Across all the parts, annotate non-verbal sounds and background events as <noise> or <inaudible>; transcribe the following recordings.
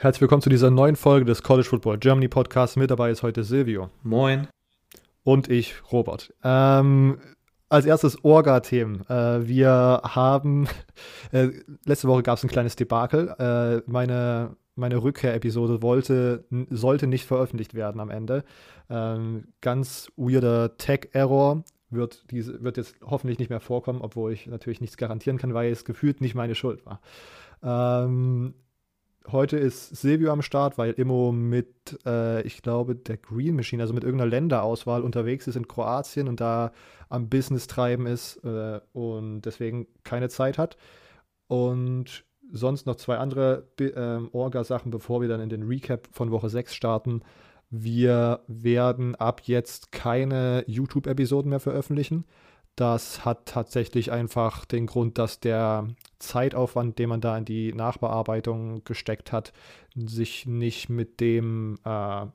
Herzlich willkommen zu dieser neuen Folge des College Football Germany Podcasts. Mit dabei ist heute Silvio. Moin. Und ich, Robert. Ähm, als erstes Orga-Themen. Äh, wir haben, <laughs> äh, letzte Woche gab es ein kleines Debakel. Äh, meine, meine Rückkehr-Episode wollte, sollte nicht veröffentlicht werden am Ende. Ähm, ganz weirder Tech-Error wird, diese, wird jetzt hoffentlich nicht mehr vorkommen, obwohl ich natürlich nichts garantieren kann, weil es gefühlt nicht meine Schuld war. Ähm, heute ist Silvio am Start, weil Immo mit, äh, ich glaube, der Green Machine, also mit irgendeiner Länderauswahl unterwegs ist in Kroatien und da am Business treiben ist äh, und deswegen keine Zeit hat. Und sonst noch zwei andere äh, Orga-Sachen, bevor wir dann in den Recap von Woche 6 starten. Wir werden ab jetzt keine YouTube-Episoden mehr veröffentlichen. Das hat tatsächlich einfach den Grund, dass der Zeitaufwand, den man da in die Nachbearbeitung gesteckt hat, sich nicht mit dem, äh,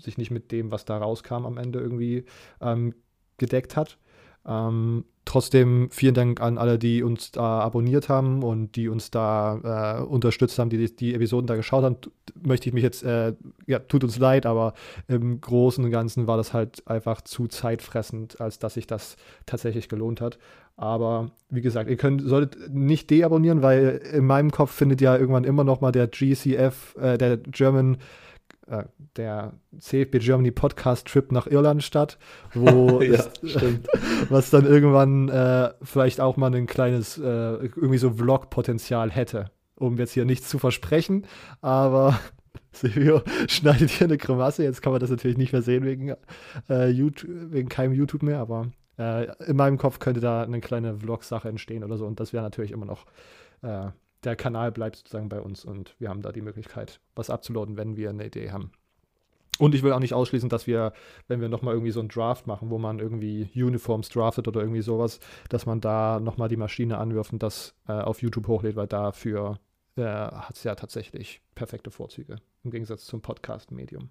sich nicht mit dem, was da rauskam am Ende irgendwie ähm, gedeckt hat. Ähm, trotzdem vielen Dank an alle, die uns da abonniert haben und die uns da äh, unterstützt haben, die die Episoden da geschaut haben. Möchte ich mich jetzt, äh, ja, tut uns leid, aber im Großen und Ganzen war das halt einfach zu zeitfressend, als dass sich das tatsächlich gelohnt hat. Aber wie gesagt, ihr könnt, solltet nicht deabonnieren, weil in meinem Kopf findet ja irgendwann immer noch mal der GCF, äh, der German äh, der CFB Germany Podcast Trip nach Irland statt, wo <laughs> ja, es, <laughs> was dann irgendwann äh, vielleicht auch mal ein kleines äh, irgendwie so Vlog-Potenzial hätte, um jetzt hier nichts zu versprechen, aber <laughs> Silvio schneidet hier eine Grimasse. Jetzt kann man das natürlich nicht mehr sehen wegen, äh, YouTube, wegen keinem YouTube mehr, aber in meinem Kopf könnte da eine kleine Vlog-Sache entstehen oder so. Und das wäre natürlich immer noch äh, der Kanal bleibt sozusagen bei uns und wir haben da die Möglichkeit, was abzuladen, wenn wir eine Idee haben. Und ich will auch nicht ausschließen, dass wir, wenn wir nochmal irgendwie so einen Draft machen, wo man irgendwie Uniforms draftet oder irgendwie sowas, dass man da nochmal die Maschine anwirft und das äh, auf YouTube hochlädt, weil dafür äh, hat es ja tatsächlich perfekte Vorzüge im Gegensatz zum Podcast-Medium.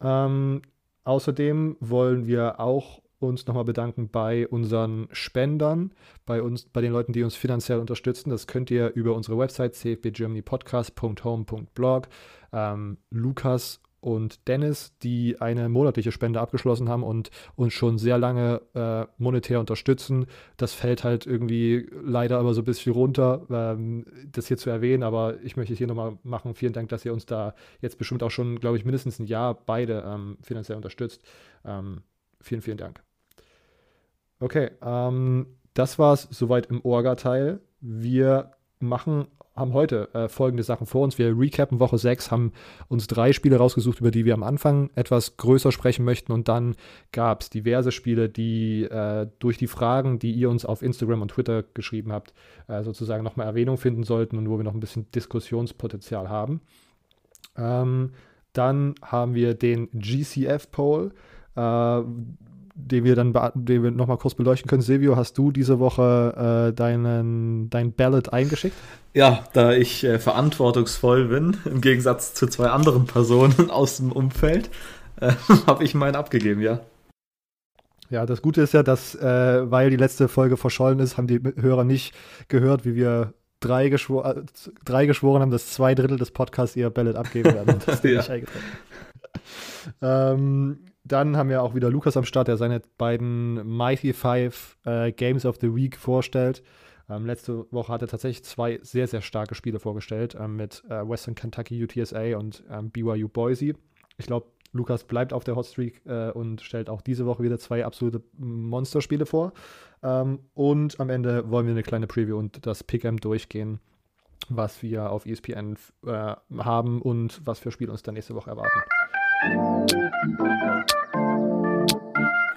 Ähm, außerdem wollen wir auch uns nochmal bedanken bei unseren Spendern, bei uns, bei den Leuten, die uns finanziell unterstützen. Das könnt ihr über unsere Website cfbgermanypodcast.home.blog. Ähm, Lukas und Dennis, die eine monatliche Spende abgeschlossen haben und uns schon sehr lange äh, monetär unterstützen. Das fällt halt irgendwie leider aber so ein bisschen runter, ähm, das hier zu erwähnen, aber ich möchte es hier nochmal machen. Vielen Dank, dass ihr uns da jetzt bestimmt auch schon, glaube ich, mindestens ein Jahr beide ähm, finanziell unterstützt. Ähm, vielen, vielen Dank. Okay, ähm, das es soweit im Orga-Teil. Wir machen, haben heute äh, folgende Sachen vor uns. Wir recappen Woche 6, haben uns drei Spiele rausgesucht, über die wir am Anfang etwas größer sprechen möchten. Und dann gab es diverse Spiele, die äh, durch die Fragen, die ihr uns auf Instagram und Twitter geschrieben habt, äh, sozusagen nochmal Erwähnung finden sollten und wo wir noch ein bisschen Diskussionspotenzial haben. Ähm, dann haben wir den GCF-Poll. Den wir dann den wir nochmal kurz beleuchten können. Silvio, hast du diese Woche äh, deinen, dein Ballot eingeschickt? Ja, da ich äh, verantwortungsvoll bin, im Gegensatz zu zwei anderen Personen <laughs> aus dem Umfeld, äh, <laughs> habe ich meinen abgegeben, ja. Ja, das Gute ist ja, dass, äh, weil die letzte Folge verschollen ist, haben die Hörer nicht gehört, wie wir drei, geschwor äh, drei geschworen haben, dass zwei Drittel des Podcasts ihr Ballot abgeben werden. <laughs> Das ja. nicht eingetragen. ähm, dann haben wir auch wieder Lukas am Start, der seine beiden Mighty Five äh, Games of the Week vorstellt. Ähm, letzte Woche hat er tatsächlich zwei sehr, sehr starke Spiele vorgestellt ähm, mit äh, Western Kentucky UTSA und ähm, BYU Boise. Ich glaube, Lukas bleibt auf der Hotstreak äh, und stellt auch diese Woche wieder zwei absolute Monsterspiele vor. Ähm, und am Ende wollen wir eine kleine Preview und das Pick'em durchgehen, was wir auf ESPN äh, haben und was für Spiele uns dann nächste Woche erwarten.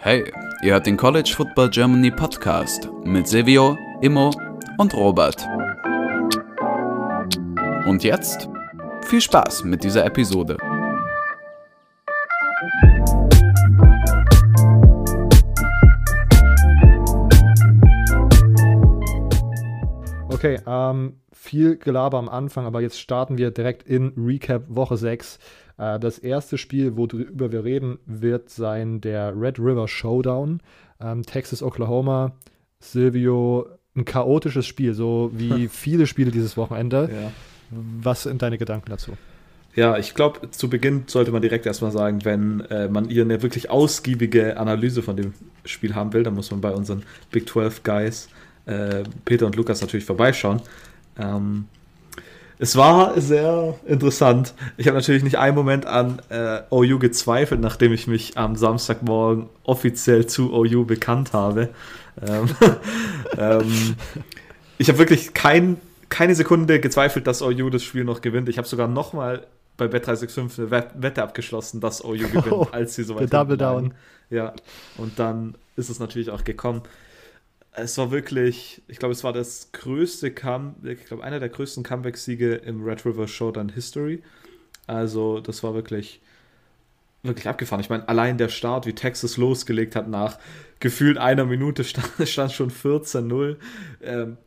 Hey, ihr hört den College Football Germany Podcast mit Silvio, Immo und Robert. Und jetzt viel Spaß mit dieser Episode. Okay, ähm, viel Gelaber am Anfang, aber jetzt starten wir direkt in Recap Woche 6. Äh, das erste Spiel, worüber wir reden, wird sein der Red River Showdown. Ähm, Texas, Oklahoma. Silvio, ein chaotisches Spiel, so wie <laughs> viele Spiele dieses Wochenende. Ja. Was sind deine Gedanken dazu? Ja, ich glaube, zu Beginn sollte man direkt erstmal sagen, wenn äh, man hier eine wirklich ausgiebige Analyse von dem Spiel haben will, dann muss man bei unseren Big 12 Guys, äh, Peter und Lukas, natürlich vorbeischauen. Ähm, es war sehr interessant. Ich habe natürlich nicht einen Moment an äh, OU gezweifelt, nachdem ich mich am Samstagmorgen offiziell zu OU bekannt habe. Ähm, <laughs> ähm, ich habe wirklich kein, keine Sekunde gezweifelt, dass OU das Spiel noch gewinnt. Ich habe sogar nochmal bei Bet365 eine Wette abgeschlossen, dass OU gewinnt, <laughs> oh, als sie so weit Double Down. Ja, und dann ist es natürlich auch gekommen. Es war wirklich, ich glaube, es war das größte Comeback, ich glaube, einer der größten Comeback-Siege im Red River Showdown History. Also, das war wirklich, wirklich abgefahren. Ich meine, allein der Start, wie Texas losgelegt hat, nach gefühlt einer Minute stand, <laughs> stand schon 14-0. Ähm,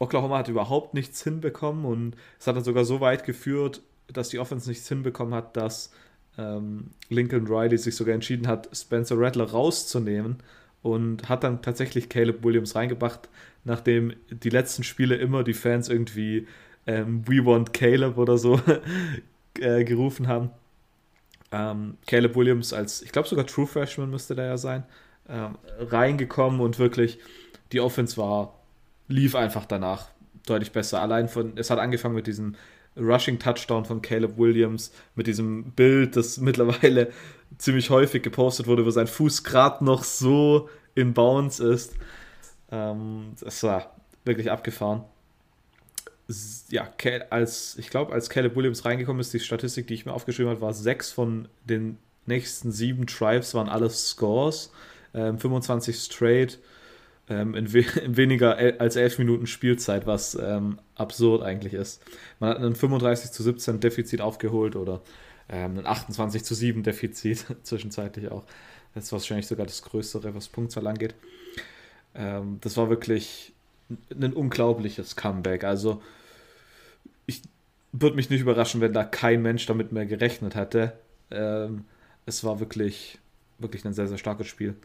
Oklahoma hat überhaupt nichts hinbekommen und es hat dann sogar so weit geführt, dass die Offense nichts hinbekommen hat, dass ähm, Lincoln Riley sich sogar entschieden hat, Spencer Rattler rauszunehmen und hat dann tatsächlich Caleb Williams reingebracht, nachdem die letzten Spiele immer die Fans irgendwie ähm, We Want Caleb oder so <laughs> äh, gerufen haben. Ähm, Caleb Williams als, ich glaube sogar True Freshman müsste der ja sein, ähm, reingekommen und wirklich die Offense war, lief einfach danach deutlich besser. Allein von, es hat angefangen mit diesem Rushing Touchdown von Caleb Williams mit diesem Bild, das <laughs> mittlerweile ziemlich häufig gepostet wurde, wo sein Fuß gerade noch so in Bounce ist. Ähm, das war wirklich abgefahren. Ja, als ich glaube, als Caleb Williams reingekommen ist, die Statistik, die ich mir aufgeschrieben habe, war sechs von den nächsten sieben Drives waren alles Scores, ähm, 25 straight ähm, in, we <laughs> in, weniger als elf Minuten Spielzeit, was ähm, absurd eigentlich ist. Man hat einen 35 zu 17 Defizit aufgeholt oder ähm, ein 28 zu 7 Defizit <laughs> zwischenzeitlich auch. Das ist wahrscheinlich sogar das Größere, was Punktzahl angeht. Ähm, das war wirklich ein unglaubliches Comeback. Also ich würde mich nicht überraschen, wenn da kein Mensch damit mehr gerechnet hätte. Ähm, es war wirklich, wirklich ein sehr, sehr starkes Spiel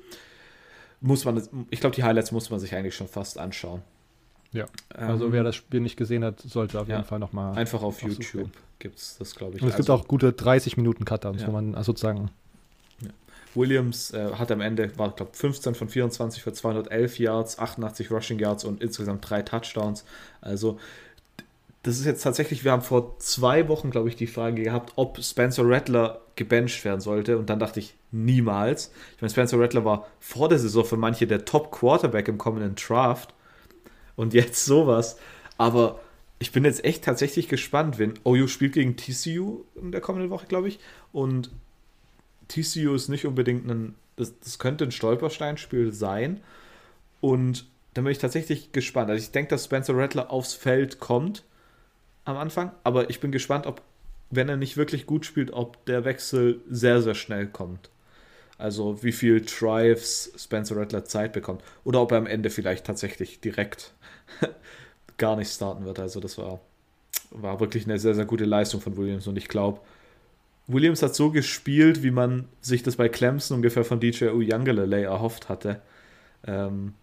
muss man, ich glaube, die Highlights muss man sich eigentlich schon fast anschauen. Ja, also ähm, wer das Spiel nicht gesehen hat, sollte auf jeden Fall nochmal. Einfach auf YouTube gibt es das, glaube ich. Und es also, gibt auch gute 30 Minuten Cutdowns, ja. wo man also sozusagen. Ja. Williams äh, hat am Ende, war glaube 15 von 24 für 211 Yards, 88 Rushing Yards und insgesamt drei Touchdowns. Also das ist jetzt tatsächlich, wir haben vor zwei Wochen, glaube ich, die Frage gehabt, ob Spencer Rattler gebencht werden sollte. Und dann dachte ich, niemals. Ich meine, Spencer Rattler war vor der Saison für manche der Top-Quarterback im kommenden Draft. Und jetzt sowas. Aber ich bin jetzt echt tatsächlich gespannt, wenn OU spielt gegen TCU in der kommenden Woche, glaube ich. Und TCU ist nicht unbedingt ein, das, das könnte ein Stolpersteinspiel sein. Und dann bin ich tatsächlich gespannt. Also ich denke, dass Spencer Rattler aufs Feld kommt am Anfang, aber ich bin gespannt, ob, wenn er nicht wirklich gut spielt, ob der Wechsel sehr, sehr schnell kommt. Also wie viel Drives Spencer Rattler Zeit bekommt. Oder ob er am Ende vielleicht tatsächlich direkt <laughs> gar nicht starten wird. Also das war, war wirklich eine sehr, sehr gute Leistung von Williams. Und ich glaube, Williams hat so gespielt, wie man sich das bei Clemson ungefähr von DJ Uyangalele erhofft hatte. Ähm,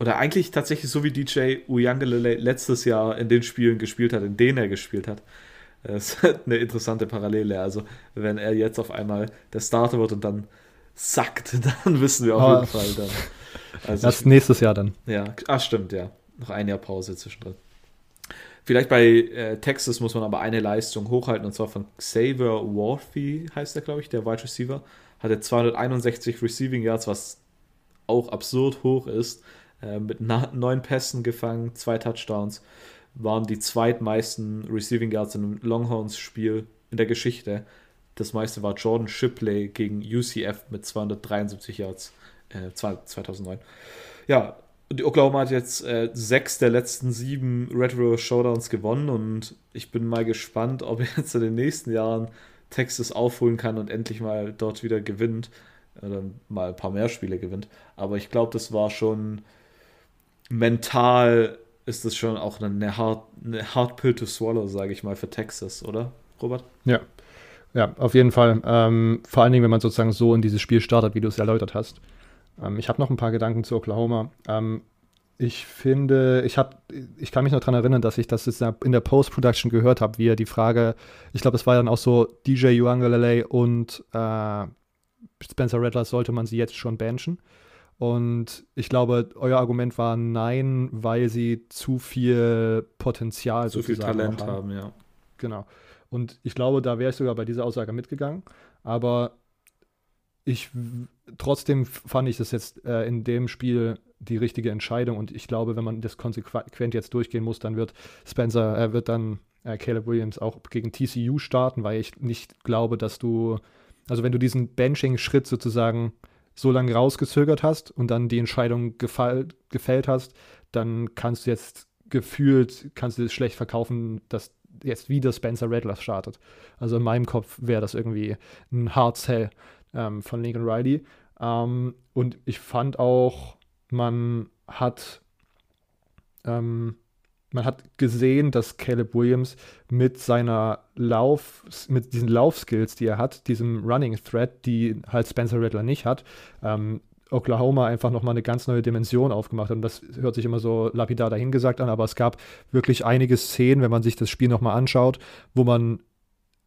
oder eigentlich tatsächlich so wie DJ Uyangalele letztes Jahr in den Spielen gespielt hat, in denen er gespielt hat. Das ist <laughs> eine interessante Parallele. Also, wenn er jetzt auf einmal der Starter wird und dann sackt, <laughs> dann wissen wir auf oh. jeden Fall dann. Also das ich, nächstes Jahr dann. Ja, ah, stimmt, ja. Noch ein Jahr Pause zwischendrin. Vielleicht bei äh, Texas muss man aber eine Leistung hochhalten und zwar von Xavier Worthy, heißt er, glaube ich, der Wide Receiver. Hatte 261 Receiving Yards, was auch absurd hoch ist. Äh, mit neun Pässen gefangen, zwei Touchdowns, waren die zweitmeisten Receiving Yards in einem Longhorns-Spiel in der Geschichte. Das meiste war Jordan Shipley gegen UCF mit 273 Yards äh, 2009. Ja, die Oklahoma hat jetzt äh, sechs der letzten sieben Red River Showdowns gewonnen und ich bin mal gespannt, ob jetzt in den nächsten Jahren Texas aufholen kann und endlich mal dort wieder gewinnt oder mal ein paar mehr Spiele gewinnt. Aber ich glaube, das war schon mental ist das schon auch eine hard, eine hard pill to swallow, sage ich mal, für Texas, oder, Robert? Ja. Ja, auf jeden Fall. Ähm, vor allen Dingen, wenn man sozusagen so in dieses Spiel startet, wie du es erläutert hast. Ähm, ich habe noch ein paar Gedanken zu Oklahoma. Ähm, Ich finde, ich habe, ich kann mich noch daran erinnern, dass ich das jetzt in der Post-Production gehört habe, wie er die Frage, ich glaube, es war dann auch so, DJ Uangalele und äh, Spencer Rattler sollte man sie jetzt schon benchen. Und ich glaube, euer Argument war nein, weil sie zu viel Potenzial, zu viel Talent haben. haben, ja. Genau. Und ich glaube, da wäre ich sogar bei dieser Aussage mitgegangen. Aber ich trotzdem fand ich das jetzt äh, in dem Spiel die richtige Entscheidung. Und ich glaube, wenn man das konsequent jetzt durchgehen muss, dann wird Spencer, er wird dann äh, Caleb Williams auch gegen TCU starten, weil ich nicht glaube, dass du, also wenn du diesen Benching-Schritt sozusagen so lange rausgezögert hast und dann die Entscheidung gefall, gefällt hast, dann kannst du jetzt gefühlt, kannst du es schlecht verkaufen, dass jetzt wieder Spencer Rattler startet. Also in meinem Kopf wäre das irgendwie ein Hard Sell ähm, von Lincoln Riley. Ähm, und ich fand auch, man hat ähm, man hat gesehen, dass Caleb Williams mit seiner Lauf, mit diesen Laufskills, die er hat, diesem Running Threat, die halt Spencer Rattler nicht hat, ähm, Oklahoma einfach nochmal eine ganz neue Dimension aufgemacht hat. Und das hört sich immer so lapidar dahingesagt an, aber es gab wirklich einige Szenen, wenn man sich das Spiel nochmal anschaut, wo man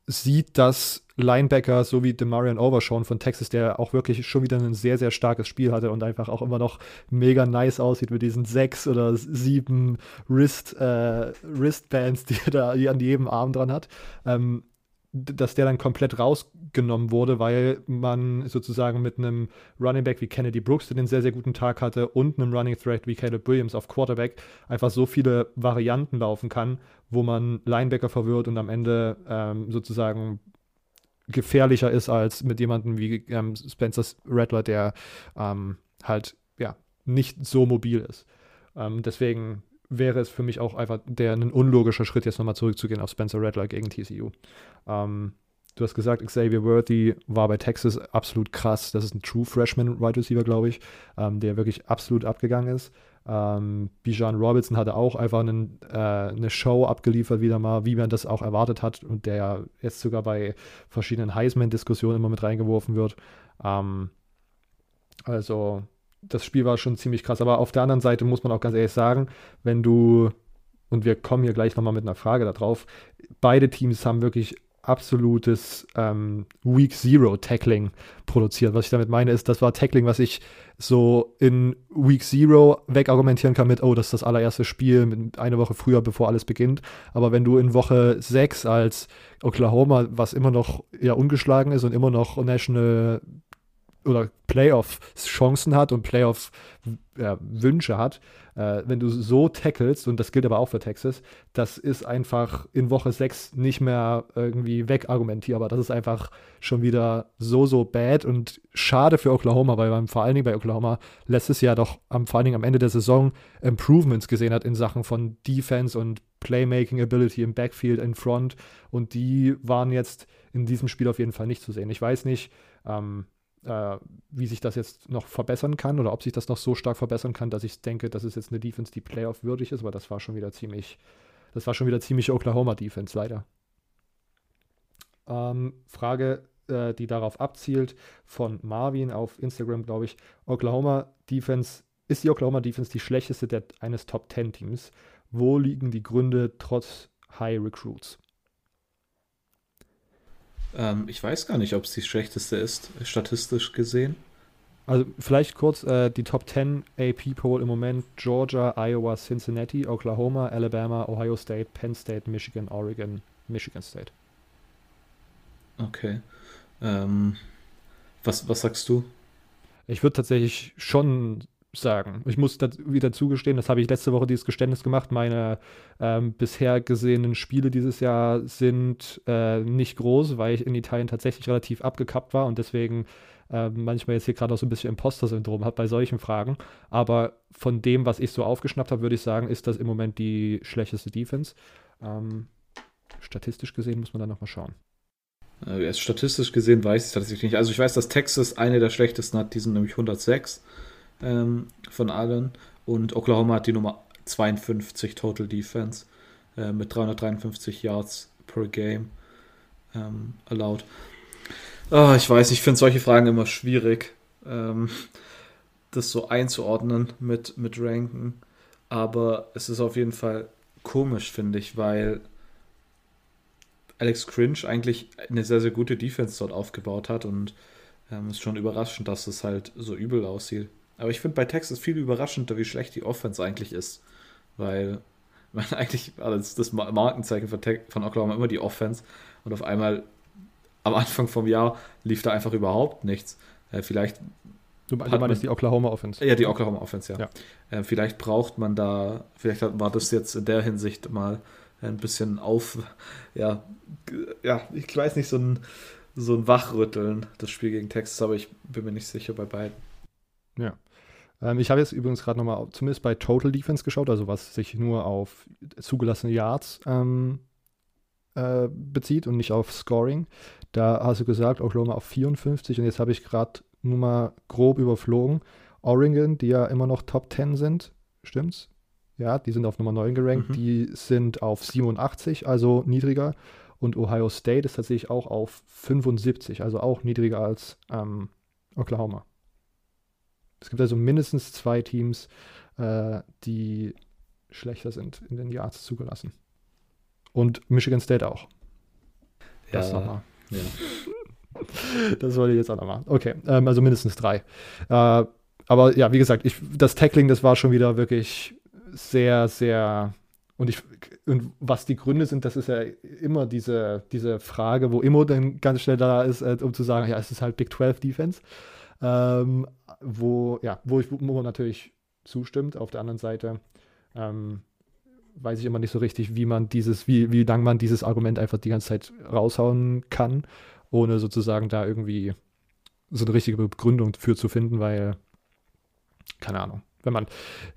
sieht, dass Linebacker, so wie Demarion Overshawn von Texas, der auch wirklich schon wieder ein sehr, sehr starkes Spiel hatte und einfach auch immer noch mega nice aussieht mit diesen sechs oder sieben Wrist, äh, Wristbands, die er da an jedem Arm dran hat. Ähm, dass der dann komplett rausgenommen wurde, weil man sozusagen mit einem Running Back wie Kennedy Brooks, der den sehr, sehr guten Tag hatte, und einem Running Threat wie Caleb Williams auf Quarterback einfach so viele Varianten laufen kann, wo man Linebacker verwirrt und am Ende ähm, sozusagen gefährlicher ist als mit jemandem wie ähm, Spencer Rattler, der ähm, halt ja nicht so mobil ist. Ähm, deswegen wäre es für mich auch einfach der ein unlogischer Schritt, jetzt nochmal zurückzugehen auf Spencer Rattler gegen TCU. Ähm, du hast gesagt, Xavier Worthy war bei Texas absolut krass. Das ist ein True Freshman Wide Receiver, glaube ich, ähm, der wirklich absolut abgegangen ist. Ähm, Bijan Robinson hatte auch einfach einen, äh, eine Show abgeliefert, wieder mal, wie man das auch erwartet hat und der jetzt sogar bei verschiedenen Heisman-Diskussionen immer mit reingeworfen wird. Ähm, also, das Spiel war schon ziemlich krass. Aber auf der anderen Seite muss man auch ganz ehrlich sagen, wenn du, und wir kommen hier gleich nochmal mit einer Frage darauf, beide Teams haben wirklich absolutes ähm, Week Zero Tackling produziert. Was ich damit meine, ist, das war Tackling, was ich so in Week Zero wegargumentieren kann mit, oh, das ist das allererste Spiel, eine Woche früher, bevor alles beginnt. Aber wenn du in Woche 6 als Oklahoma, was immer noch ja ungeschlagen ist und immer noch National oder Playoff-Chancen hat und Playoff-Wünsche hat, äh, wenn du so tackelst, und das gilt aber auch für Texas, das ist einfach in Woche 6 nicht mehr irgendwie wegargumentierbar. Das ist einfach schon wieder so, so bad und schade für Oklahoma, weil man vor allen Dingen bei Oklahoma letztes Jahr doch am, vor allen Dingen am Ende der Saison Improvements gesehen hat in Sachen von Defense und Playmaking Ability im Backfield, in Front und die waren jetzt in diesem Spiel auf jeden Fall nicht zu sehen. Ich weiß nicht, ähm, äh, wie sich das jetzt noch verbessern kann oder ob sich das noch so stark verbessern kann, dass ich denke, das ist jetzt eine Defense, die Playoff würdig ist, aber das war schon wieder ziemlich, das war schon wieder ziemlich Oklahoma-Defense, leider. Ähm, Frage, äh, die darauf abzielt, von Marvin auf Instagram, glaube ich. Oklahoma Defense, ist die Oklahoma Defense die schlechteste der, eines Top 10 Teams? Wo liegen die Gründe trotz High Recruits? Ähm, ich weiß gar nicht, ob es die schlechteste ist, statistisch gesehen. Also vielleicht kurz äh, die Top 10 AP Poll im Moment: Georgia, Iowa, Cincinnati, Oklahoma, Alabama, Ohio State, Penn State, Michigan, Oregon, Michigan State. Okay. Ähm, was, was sagst du? Ich würde tatsächlich schon sagen. Ich muss das wieder zugestehen, das habe ich letzte Woche dieses Geständnis gemacht. Meine ähm, bisher gesehenen Spiele dieses Jahr sind äh, nicht groß, weil ich in Italien tatsächlich relativ abgekappt war und deswegen äh, manchmal jetzt hier gerade auch so ein bisschen Imposter-Syndrom habe bei solchen Fragen. Aber von dem, was ich so aufgeschnappt habe, würde ich sagen, ist das im Moment die schlechteste Defense. Ähm, statistisch gesehen muss man dann nochmal schauen. Äh, statistisch gesehen weiß ich tatsächlich nicht. Also ich weiß, dass Texas eine der schlechtesten hat, die sind nämlich 106 ähm, von allen. Und Oklahoma hat die Nummer 52 Total Defense äh, mit 353 Yards per Game ähm, allowed. Oh, ich weiß, ich finde solche Fragen immer schwierig, ähm, <laughs> das so einzuordnen mit, mit Ranken. Aber es ist auf jeden Fall komisch, finde ich, weil Alex Cringe eigentlich eine sehr, sehr gute Defense dort aufgebaut hat und ähm, ist schon überraschend, dass es halt so übel aussieht. Aber ich finde bei Texas viel überraschender, wie schlecht die Offense eigentlich ist. Weil <laughs> man eigentlich, also das Markenzeichen von, von Oklahoma immer die Offense und auf einmal am Anfang vom Jahr lief da einfach überhaupt nichts. Äh, vielleicht. Du, du meinst die Oklahoma Offense? Ja, die Oklahoma Offense, ja. ja. Äh, vielleicht braucht man da, vielleicht war das jetzt in der Hinsicht mal ein bisschen auf, <laughs> ja, ja, ich weiß nicht, so ein, so ein Wachrütteln, das Spiel gegen Texas, aber ich bin mir nicht sicher bei beiden. Ja. Ähm, ich habe jetzt übrigens gerade nochmal zumindest bei Total Defense geschaut, also was sich nur auf zugelassene Yards ähm, äh, bezieht und nicht auf Scoring. Da hast du gesagt, Oklahoma auf 54 und jetzt habe ich gerade nur mal grob überflogen. Oregon, die ja immer noch Top 10 sind, stimmt's? Ja, die sind auf Nummer 9 gerankt. Mhm. Die sind auf 87, also niedriger. Und Ohio State ist tatsächlich auch auf 75, also auch niedriger als ähm, Oklahoma. Es gibt also mindestens zwei Teams, äh, die schlechter sind in den Yards zugelassen. Und Michigan State auch. Ja, das nochmal. Ja. <laughs> Das wollte ich jetzt auch nochmal. Okay, ähm, also mindestens drei. Äh, aber ja, wie gesagt, ich, das Tackling, das war schon wieder wirklich sehr, sehr. Und, ich, und was die Gründe sind, das ist ja immer diese, diese Frage, wo Immo dann ganz schnell da ist, äh, um zu sagen, ja, es ist halt Big 12 Defense. Ähm, wo, ja, wo ich wo natürlich zustimmt. Auf der anderen Seite ähm, weiß ich immer nicht so richtig, wie man dieses, wie, wie lang man dieses Argument einfach die ganze Zeit raushauen kann, ohne sozusagen da irgendwie so eine richtige Begründung für zu finden, weil, keine Ahnung, wenn man,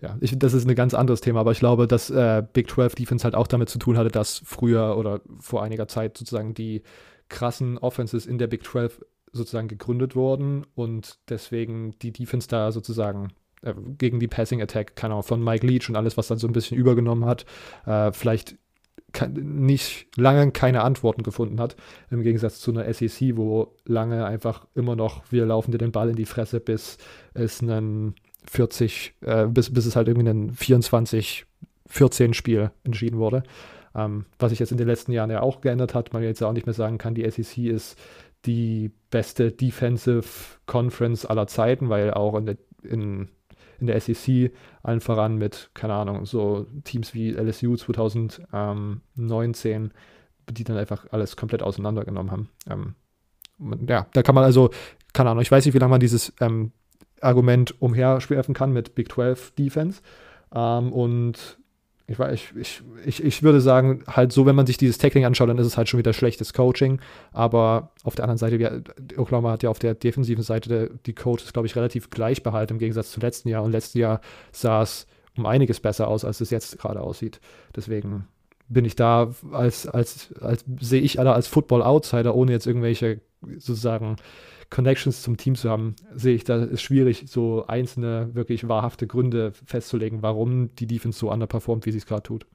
ja, ich, das ist ein ganz anderes Thema, aber ich glaube, dass äh, Big 12 Defense halt auch damit zu tun hatte, dass früher oder vor einiger Zeit sozusagen die krassen Offenses in der Big 12 sozusagen gegründet wurden und deswegen die Defense da sozusagen äh, gegen die Passing Attack, keine Ahnung, von Mike Leach und alles, was dann so ein bisschen übergenommen hat, äh, vielleicht nicht lange keine Antworten gefunden hat, im Gegensatz zu einer SEC, wo lange einfach immer noch, wir laufen dir den Ball in die Fresse, bis es einen 40, äh, bis, bis es halt irgendwie ein 24, 14 Spiel entschieden wurde. Ähm, was sich jetzt in den letzten Jahren ja auch geändert hat, man jetzt auch nicht mehr sagen kann, die SEC ist die beste Defensive Conference aller Zeiten, weil auch in der, in, in der SEC allen voran mit, keine Ahnung, so Teams wie LSU 2019, die dann einfach alles komplett auseinandergenommen haben. Ähm, ja, da kann man also, keine Ahnung, ich weiß nicht, wie lange man dieses ähm, Argument umherschwerfen kann mit Big 12 Defense. Ähm, und ich, ich, ich, ich, würde sagen, halt so, wenn man sich dieses Tackling anschaut, dann ist es halt schon wieder schlechtes Coaching. Aber auf der anderen Seite, wir, Oklahoma hat ja auf der defensiven Seite die Coaches, glaube ich, relativ gleich behalten im Gegensatz zum letzten Jahr. Und letztes Jahr sah es um einiges besser aus, als es jetzt gerade aussieht. Deswegen bin ich da als, als, als sehe ich alle als Football-Outsider, ohne jetzt irgendwelche sozusagen Connections zum Team zu haben, sehe ich, da ist schwierig, so einzelne, wirklich wahrhafte Gründe festzulegen, warum die Defense so underperformt, wie sie es gerade tut.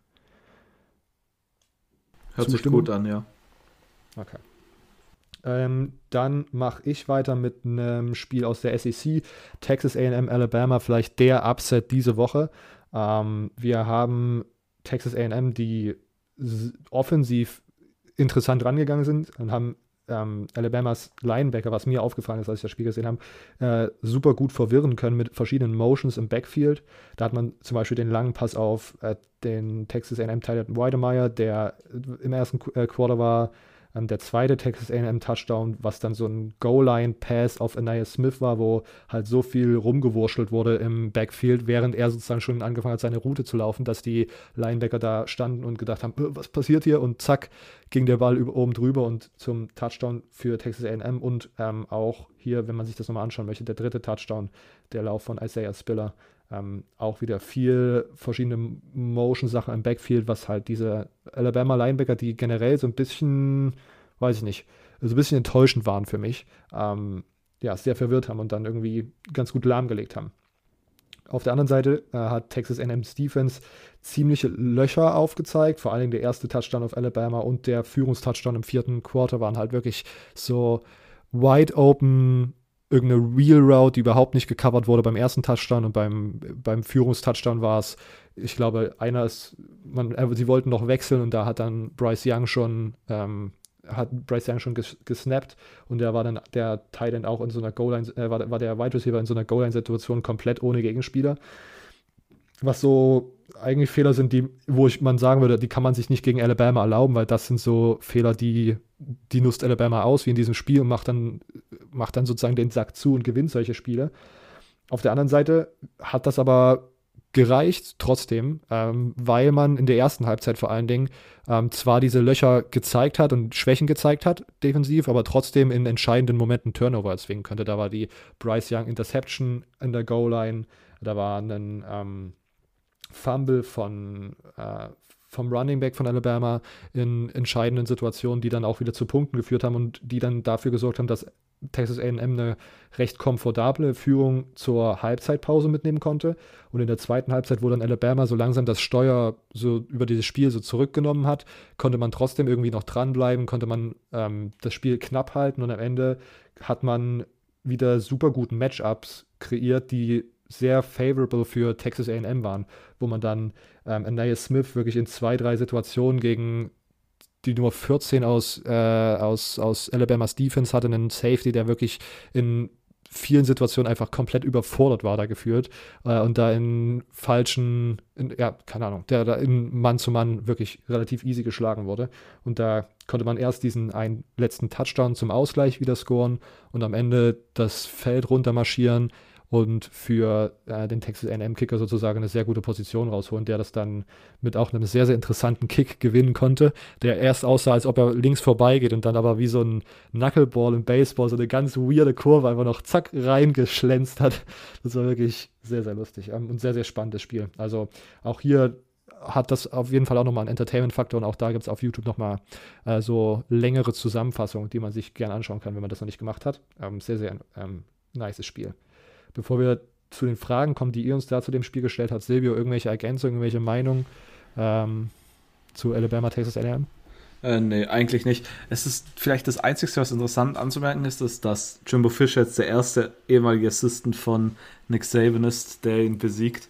Hört sich gut an, ja. Okay. Ähm, dann mache ich weiter mit einem Spiel aus der SEC. Texas AM Alabama, vielleicht der Upset diese Woche. Ähm, wir haben Texas AM, die offensiv interessant rangegangen sind und haben ähm, Alabamas Linebacker, was mir aufgefallen ist, als ich das Spiel gesehen habe, äh, super gut verwirren können mit verschiedenen Motions im Backfield. Da hat man zum Beispiel den langen Pass auf äh, den Texas A&M Tyler Weidemeyer, der im ersten äh, Quarter war ähm, der zweite Texas A&M Touchdown, was dann so ein Goal-Line-Pass auf Anaya Smith war, wo halt so viel rumgewurschtelt wurde im Backfield, während er sozusagen schon angefangen hat, seine Route zu laufen, dass die Linebacker da standen und gedacht haben, äh, was passiert hier? Und zack, ging der Ball über, oben drüber und zum Touchdown für Texas A&M und ähm, auch hier, wenn man sich das nochmal anschauen möchte, der dritte Touchdown, der Lauf von Isaiah Spiller. Ähm, auch wieder viel verschiedene Motion-Sachen im Backfield, was halt diese Alabama Linebacker, die generell so ein bisschen, weiß ich nicht, so ein bisschen enttäuschend waren für mich, ähm, ja, sehr verwirrt haben und dann irgendwie ganz gut lahmgelegt haben. Auf der anderen Seite äh, hat Texas A&M's Defense ziemliche Löcher aufgezeigt. Vor allem der erste Touchdown auf Alabama und der Führungstouchdown im vierten Quarter waren halt wirklich so wide open irgendeine Real Route, die überhaupt nicht gecovert wurde beim ersten Touchdown und beim, beim Führungstouchdown war es, ich glaube, einer ist, man, äh, sie wollten noch wechseln und da hat dann Bryce Young schon, ähm, hat Bryce Young schon ges gesnappt und der war dann der Tight auch in so einer Goal-Line, äh, war, war der Wide Receiver in so einer Goal-Line-Situation komplett ohne Gegenspieler. Was so eigentlich Fehler sind, die, wo ich man sagen würde, die kann man sich nicht gegen Alabama erlauben, weil das sind so Fehler, die, die nutzt Alabama aus, wie in diesem Spiel und macht dann, macht dann sozusagen den Sack zu und gewinnt solche Spiele. Auf der anderen Seite hat das aber gereicht trotzdem, ähm, weil man in der ersten Halbzeit vor allen Dingen ähm, zwar diese Löcher gezeigt hat und Schwächen gezeigt hat, defensiv, aber trotzdem in entscheidenden Momenten Turnover erzwingen könnte. Da war die Bryce Young Interception in der Goal-Line, da war ein ähm, Fumble von, äh, vom Running Back von Alabama in entscheidenden Situationen, die dann auch wieder zu Punkten geführt haben und die dann dafür gesorgt haben, dass Texas AM eine recht komfortable Führung zur Halbzeitpause mitnehmen konnte. Und in der zweiten Halbzeit, wo dann Alabama so langsam das Steuer so über dieses Spiel so zurückgenommen hat, konnte man trotzdem irgendwie noch dranbleiben, konnte man ähm, das Spiel knapp halten und am Ende hat man wieder super guten Matchups kreiert, die sehr favorable für Texas AM waren, wo man dann ähm, Anaya Smith wirklich in zwei, drei Situationen gegen die Nummer 14 aus, äh, aus, aus Alabamas Defense hatte einen Safety, der wirklich in vielen Situationen einfach komplett überfordert war da geführt äh, und da in falschen, in, ja, keine Ahnung, der da in Mann zu Mann wirklich relativ easy geschlagen wurde. Und da konnte man erst diesen einen letzten Touchdown zum Ausgleich wieder scoren und am Ende das Feld runtermarschieren und für äh, den Texas A&M-Kicker sozusagen eine sehr gute Position rausholen, der das dann mit auch einem sehr, sehr interessanten Kick gewinnen konnte, der erst aussah, als ob er links vorbeigeht und dann aber wie so ein Knuckleball im Baseball so eine ganz weirde Kurve einfach noch zack reingeschlänzt hat. Das war wirklich sehr, sehr lustig ähm, und sehr, sehr spannendes Spiel. Also auch hier hat das auf jeden Fall auch nochmal einen Entertainment-Faktor und auch da gibt es auf YouTube nochmal äh, so längere Zusammenfassungen, die man sich gerne anschauen kann, wenn man das noch nicht gemacht hat. Ähm, sehr, sehr ähm, nice Spiel. Bevor wir zu den Fragen kommen, die ihr uns da zu dem Spiel gestellt habt, Silvio, irgendwelche Ergänzungen, irgendwelche Meinungen ähm, zu Alabama, Texas A&M? Äh, nee, eigentlich nicht. Es ist vielleicht das Einzige, was interessant anzumerken ist, ist, dass Jimbo Fisher jetzt der erste ehemalige Assistant von Nick Saban ist, der ihn besiegt.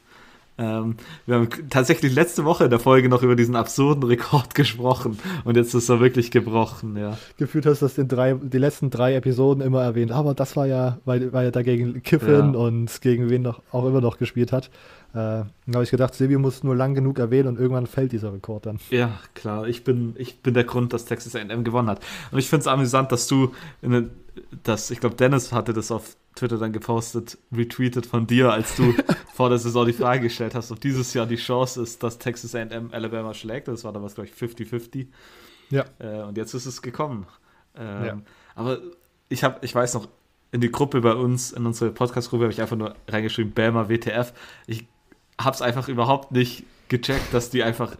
Ähm, wir haben tatsächlich letzte Woche in der Folge noch über diesen absurden Rekord <laughs> gesprochen und jetzt ist er wirklich gebrochen, ja. Gefühlt hast du das in drei, die letzten drei Episoden immer erwähnt, aber das war ja, weil, weil er dagegen Kiffin ja. und gegen wen noch, auch immer noch gespielt hat. Äh, da habe ich gedacht, Silvio muss nur lang genug erwähnen und irgendwann fällt dieser Rekord dann. Ja, klar. Ich bin, ich bin der Grund, dass Texas A&M gewonnen hat. Und ich finde es amüsant, dass du, eine, dass, ich glaube, Dennis hatte das auf Twitter dann gepostet, retweetet von dir, als du <laughs> vor der Saison die Frage gestellt hast, ob dieses Jahr die Chance ist, dass Texas A&M Alabama schlägt. Das war damals, glaube ich, 50-50. Ja. Äh, und jetzt ist es gekommen. Ähm, ja. Aber ich habe, ich weiß noch, in die Gruppe bei uns, in unsere Podcast-Gruppe, habe ich einfach nur reingeschrieben, Bama WTF. Ich habe es einfach überhaupt nicht gecheckt, dass die einfach.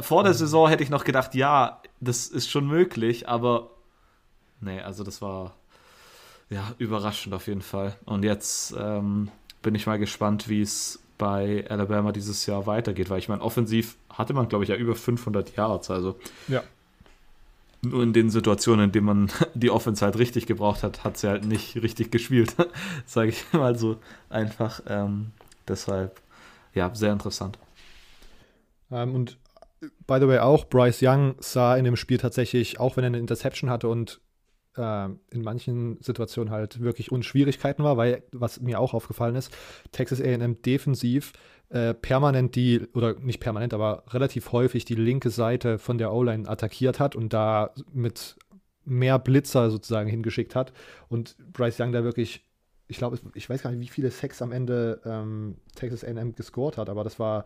Vor der Saison hätte ich noch gedacht, ja, das ist schon möglich, aber nee, also das war ja, überraschend auf jeden Fall. Und jetzt ähm, bin ich mal gespannt, wie es bei Alabama dieses Jahr weitergeht, weil ich meine, offensiv hatte man, glaube ich, ja über 500 Yards. Also ja. nur in den Situationen, in denen man <laughs> die Offense halt richtig gebraucht hat, hat sie halt nicht richtig gespielt. <laughs> Sage ich mal so einfach. Ähm, deshalb, ja, sehr interessant. Ähm, und by the way auch, Bryce Young sah in dem Spiel tatsächlich, auch wenn er eine Interception hatte und äh, in manchen Situationen halt wirklich Unschwierigkeiten war, weil, was mir auch aufgefallen ist, Texas AM defensiv äh, permanent die, oder nicht permanent, aber relativ häufig die linke Seite von der O-Line attackiert hat und da mit mehr Blitzer sozusagen hingeschickt hat und Bryce Young da wirklich ich glaube, ich weiß gar nicht, wie viele Sex am Ende ähm, Texas AM gescored hat, aber das war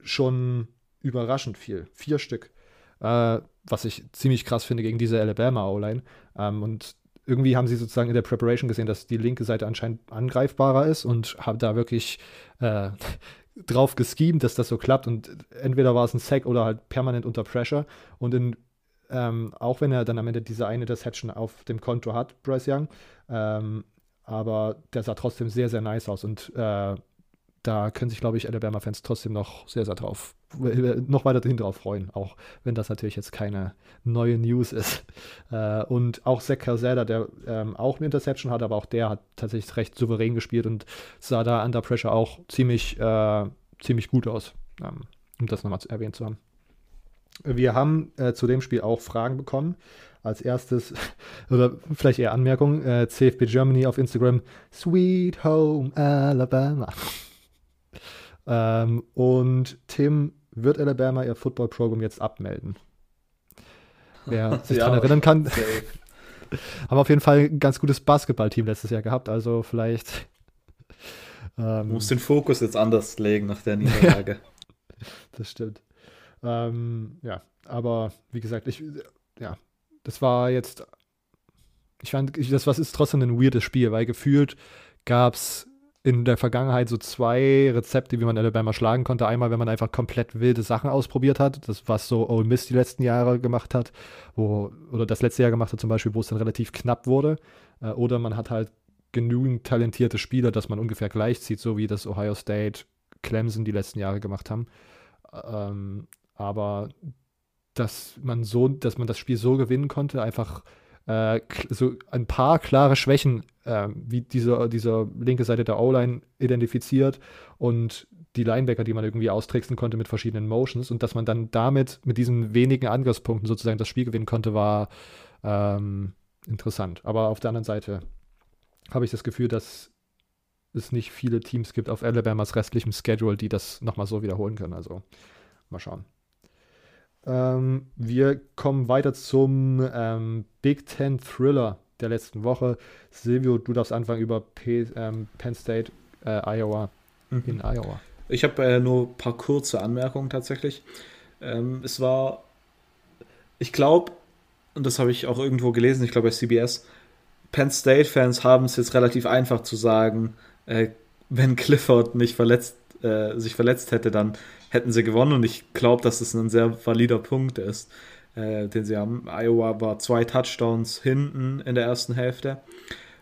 schon überraschend viel. Vier Stück äh, was ich ziemlich krass finde gegen diese Alabama O-Line. Ähm, und irgendwie haben sie sozusagen in der Preparation gesehen, dass die linke Seite anscheinend angreifbarer ist und haben da wirklich äh, <laughs> drauf geschemt, dass das so klappt. Und entweder war es ein Sack oder halt permanent unter Pressure. Und in, ähm, auch wenn er dann am Ende diese eine Interception auf dem Konto hat, Bryce Young, ähm, aber der sah trotzdem sehr, sehr nice aus. Und äh, da können sich, glaube ich, Alabama-Fans trotzdem noch sehr, sehr drauf, noch weiterhin drauf freuen, auch wenn das natürlich jetzt keine neue News ist. <laughs> Äh, und auch Zach Calzada, der ähm, auch eine Interception hat, aber auch der hat tatsächlich recht souverän gespielt und sah da under pressure auch ziemlich, äh, ziemlich gut aus, ähm, um das nochmal erwähnt zu haben. Wir haben äh, zu dem Spiel auch Fragen bekommen. Als erstes, <laughs> oder vielleicht eher Anmerkung, äh, CFB Germany auf Instagram, Sweet Home Alabama. Ähm, und Tim, wird Alabama ihr Football-Programm jetzt abmelden? Wer <laughs> sich ja, daran erinnern kann, <laughs> haben auf jeden Fall ein ganz gutes Basketballteam letztes Jahr gehabt, also vielleicht. Ähm, muss den Fokus jetzt anders legen nach der <laughs> Niederlage. das stimmt. Ähm, ja, aber wie gesagt, ich, ja, das war jetzt, ich fand, das was ist trotzdem ein weirdes Spiel, weil gefühlt gab es in der Vergangenheit so zwei Rezepte, wie man Alabama schlagen konnte. Einmal, wenn man einfach komplett wilde Sachen ausprobiert hat, das was so Ole Miss die letzten Jahre gemacht hat, wo, oder das letzte Jahr gemacht hat zum Beispiel, wo es dann relativ knapp wurde. Äh, oder man hat halt genügend talentierte Spieler, dass man ungefähr gleichzieht, so wie das Ohio State, Clemson die letzten Jahre gemacht haben. Ähm, aber dass man so, dass man das Spiel so gewinnen konnte, einfach äh, so ein paar klare Schwächen, äh, wie diese, diese linke Seite der O-Line identifiziert und die Linebacker, die man irgendwie austricksen konnte mit verschiedenen Motions und dass man dann damit mit diesen wenigen Angriffspunkten sozusagen das Spiel gewinnen konnte, war ähm, interessant. Aber auf der anderen Seite habe ich das Gefühl, dass es nicht viele Teams gibt auf Alabamas restlichem Schedule, die das nochmal so wiederholen können. Also mal schauen. Ähm, wir kommen weiter zum ähm, Big Ten Thriller der letzten Woche. Silvio, du darfst anfangen über P ähm, Penn State, äh, Iowa mhm. in Iowa. Ich habe äh, nur ein paar kurze Anmerkungen tatsächlich. Ähm, es war, ich glaube, und das habe ich auch irgendwo gelesen, ich glaube bei CBS, Penn State-Fans haben es jetzt relativ einfach zu sagen, äh, wenn Clifford nicht verletzt, äh, sich verletzt hätte, dann hätten sie gewonnen. Und ich glaube, dass es ein sehr valider Punkt ist, äh, den sie haben. Iowa war zwei Touchdowns hinten in der ersten Hälfte.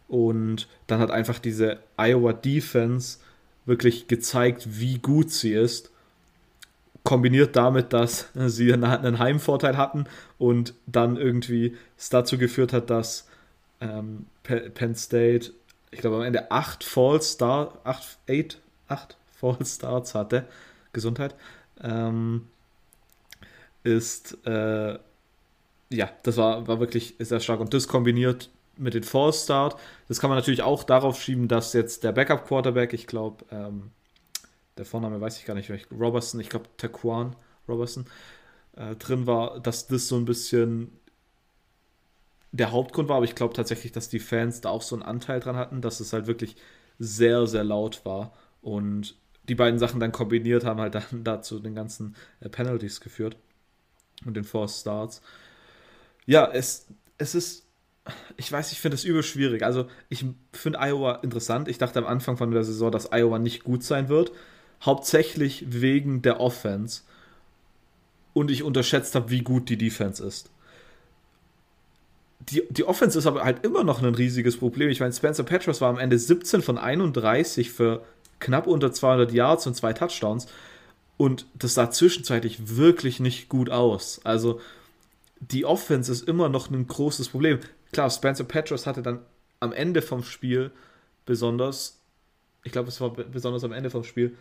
Und dann hat einfach diese Iowa Defense wirklich gezeigt, wie gut sie ist. Kombiniert damit, dass <laughs> sie einen Heimvorteil hatten und dann irgendwie es dazu geführt hat, dass ähm, Penn State, ich glaube am Ende acht Fall Star, acht, eight, acht Fall Starts hatte Gesundheit, ähm, ist, äh, ja, das war, war wirklich sehr stark. Und das kombiniert mit dem False Start, das kann man natürlich auch darauf schieben, dass jetzt der Backup Quarterback, ich glaube, ähm, der Vorname weiß ich gar nicht, Robertson, ich glaube, Taquan Robertson, äh, drin war, dass das so ein bisschen der Hauptgrund war, aber ich glaube tatsächlich, dass die Fans da auch so einen Anteil dran hatten, dass es halt wirklich sehr, sehr laut war und die beiden Sachen dann kombiniert haben halt dann <laughs> dazu den ganzen äh, Penalties geführt und den Force Starts. Ja, es, es ist, ich weiß, ich finde es übel schwierig. Also ich finde Iowa interessant. Ich dachte am Anfang von der Saison, dass Iowa nicht gut sein wird. Hauptsächlich wegen der Offense. Und ich unterschätzt habe, wie gut die Defense ist. Die, die Offense ist aber halt immer noch ein riesiges Problem. Ich meine, Spencer Petros war am Ende 17 von 31 für knapp unter 200 Yards und zwei Touchdowns. Und das sah zwischenzeitlich wirklich nicht gut aus. Also die Offense ist immer noch ein großes Problem. Klar, Spencer Petros hatte dann am Ende vom Spiel besonders, ich glaube, es war besonders am Ende vom Spiel,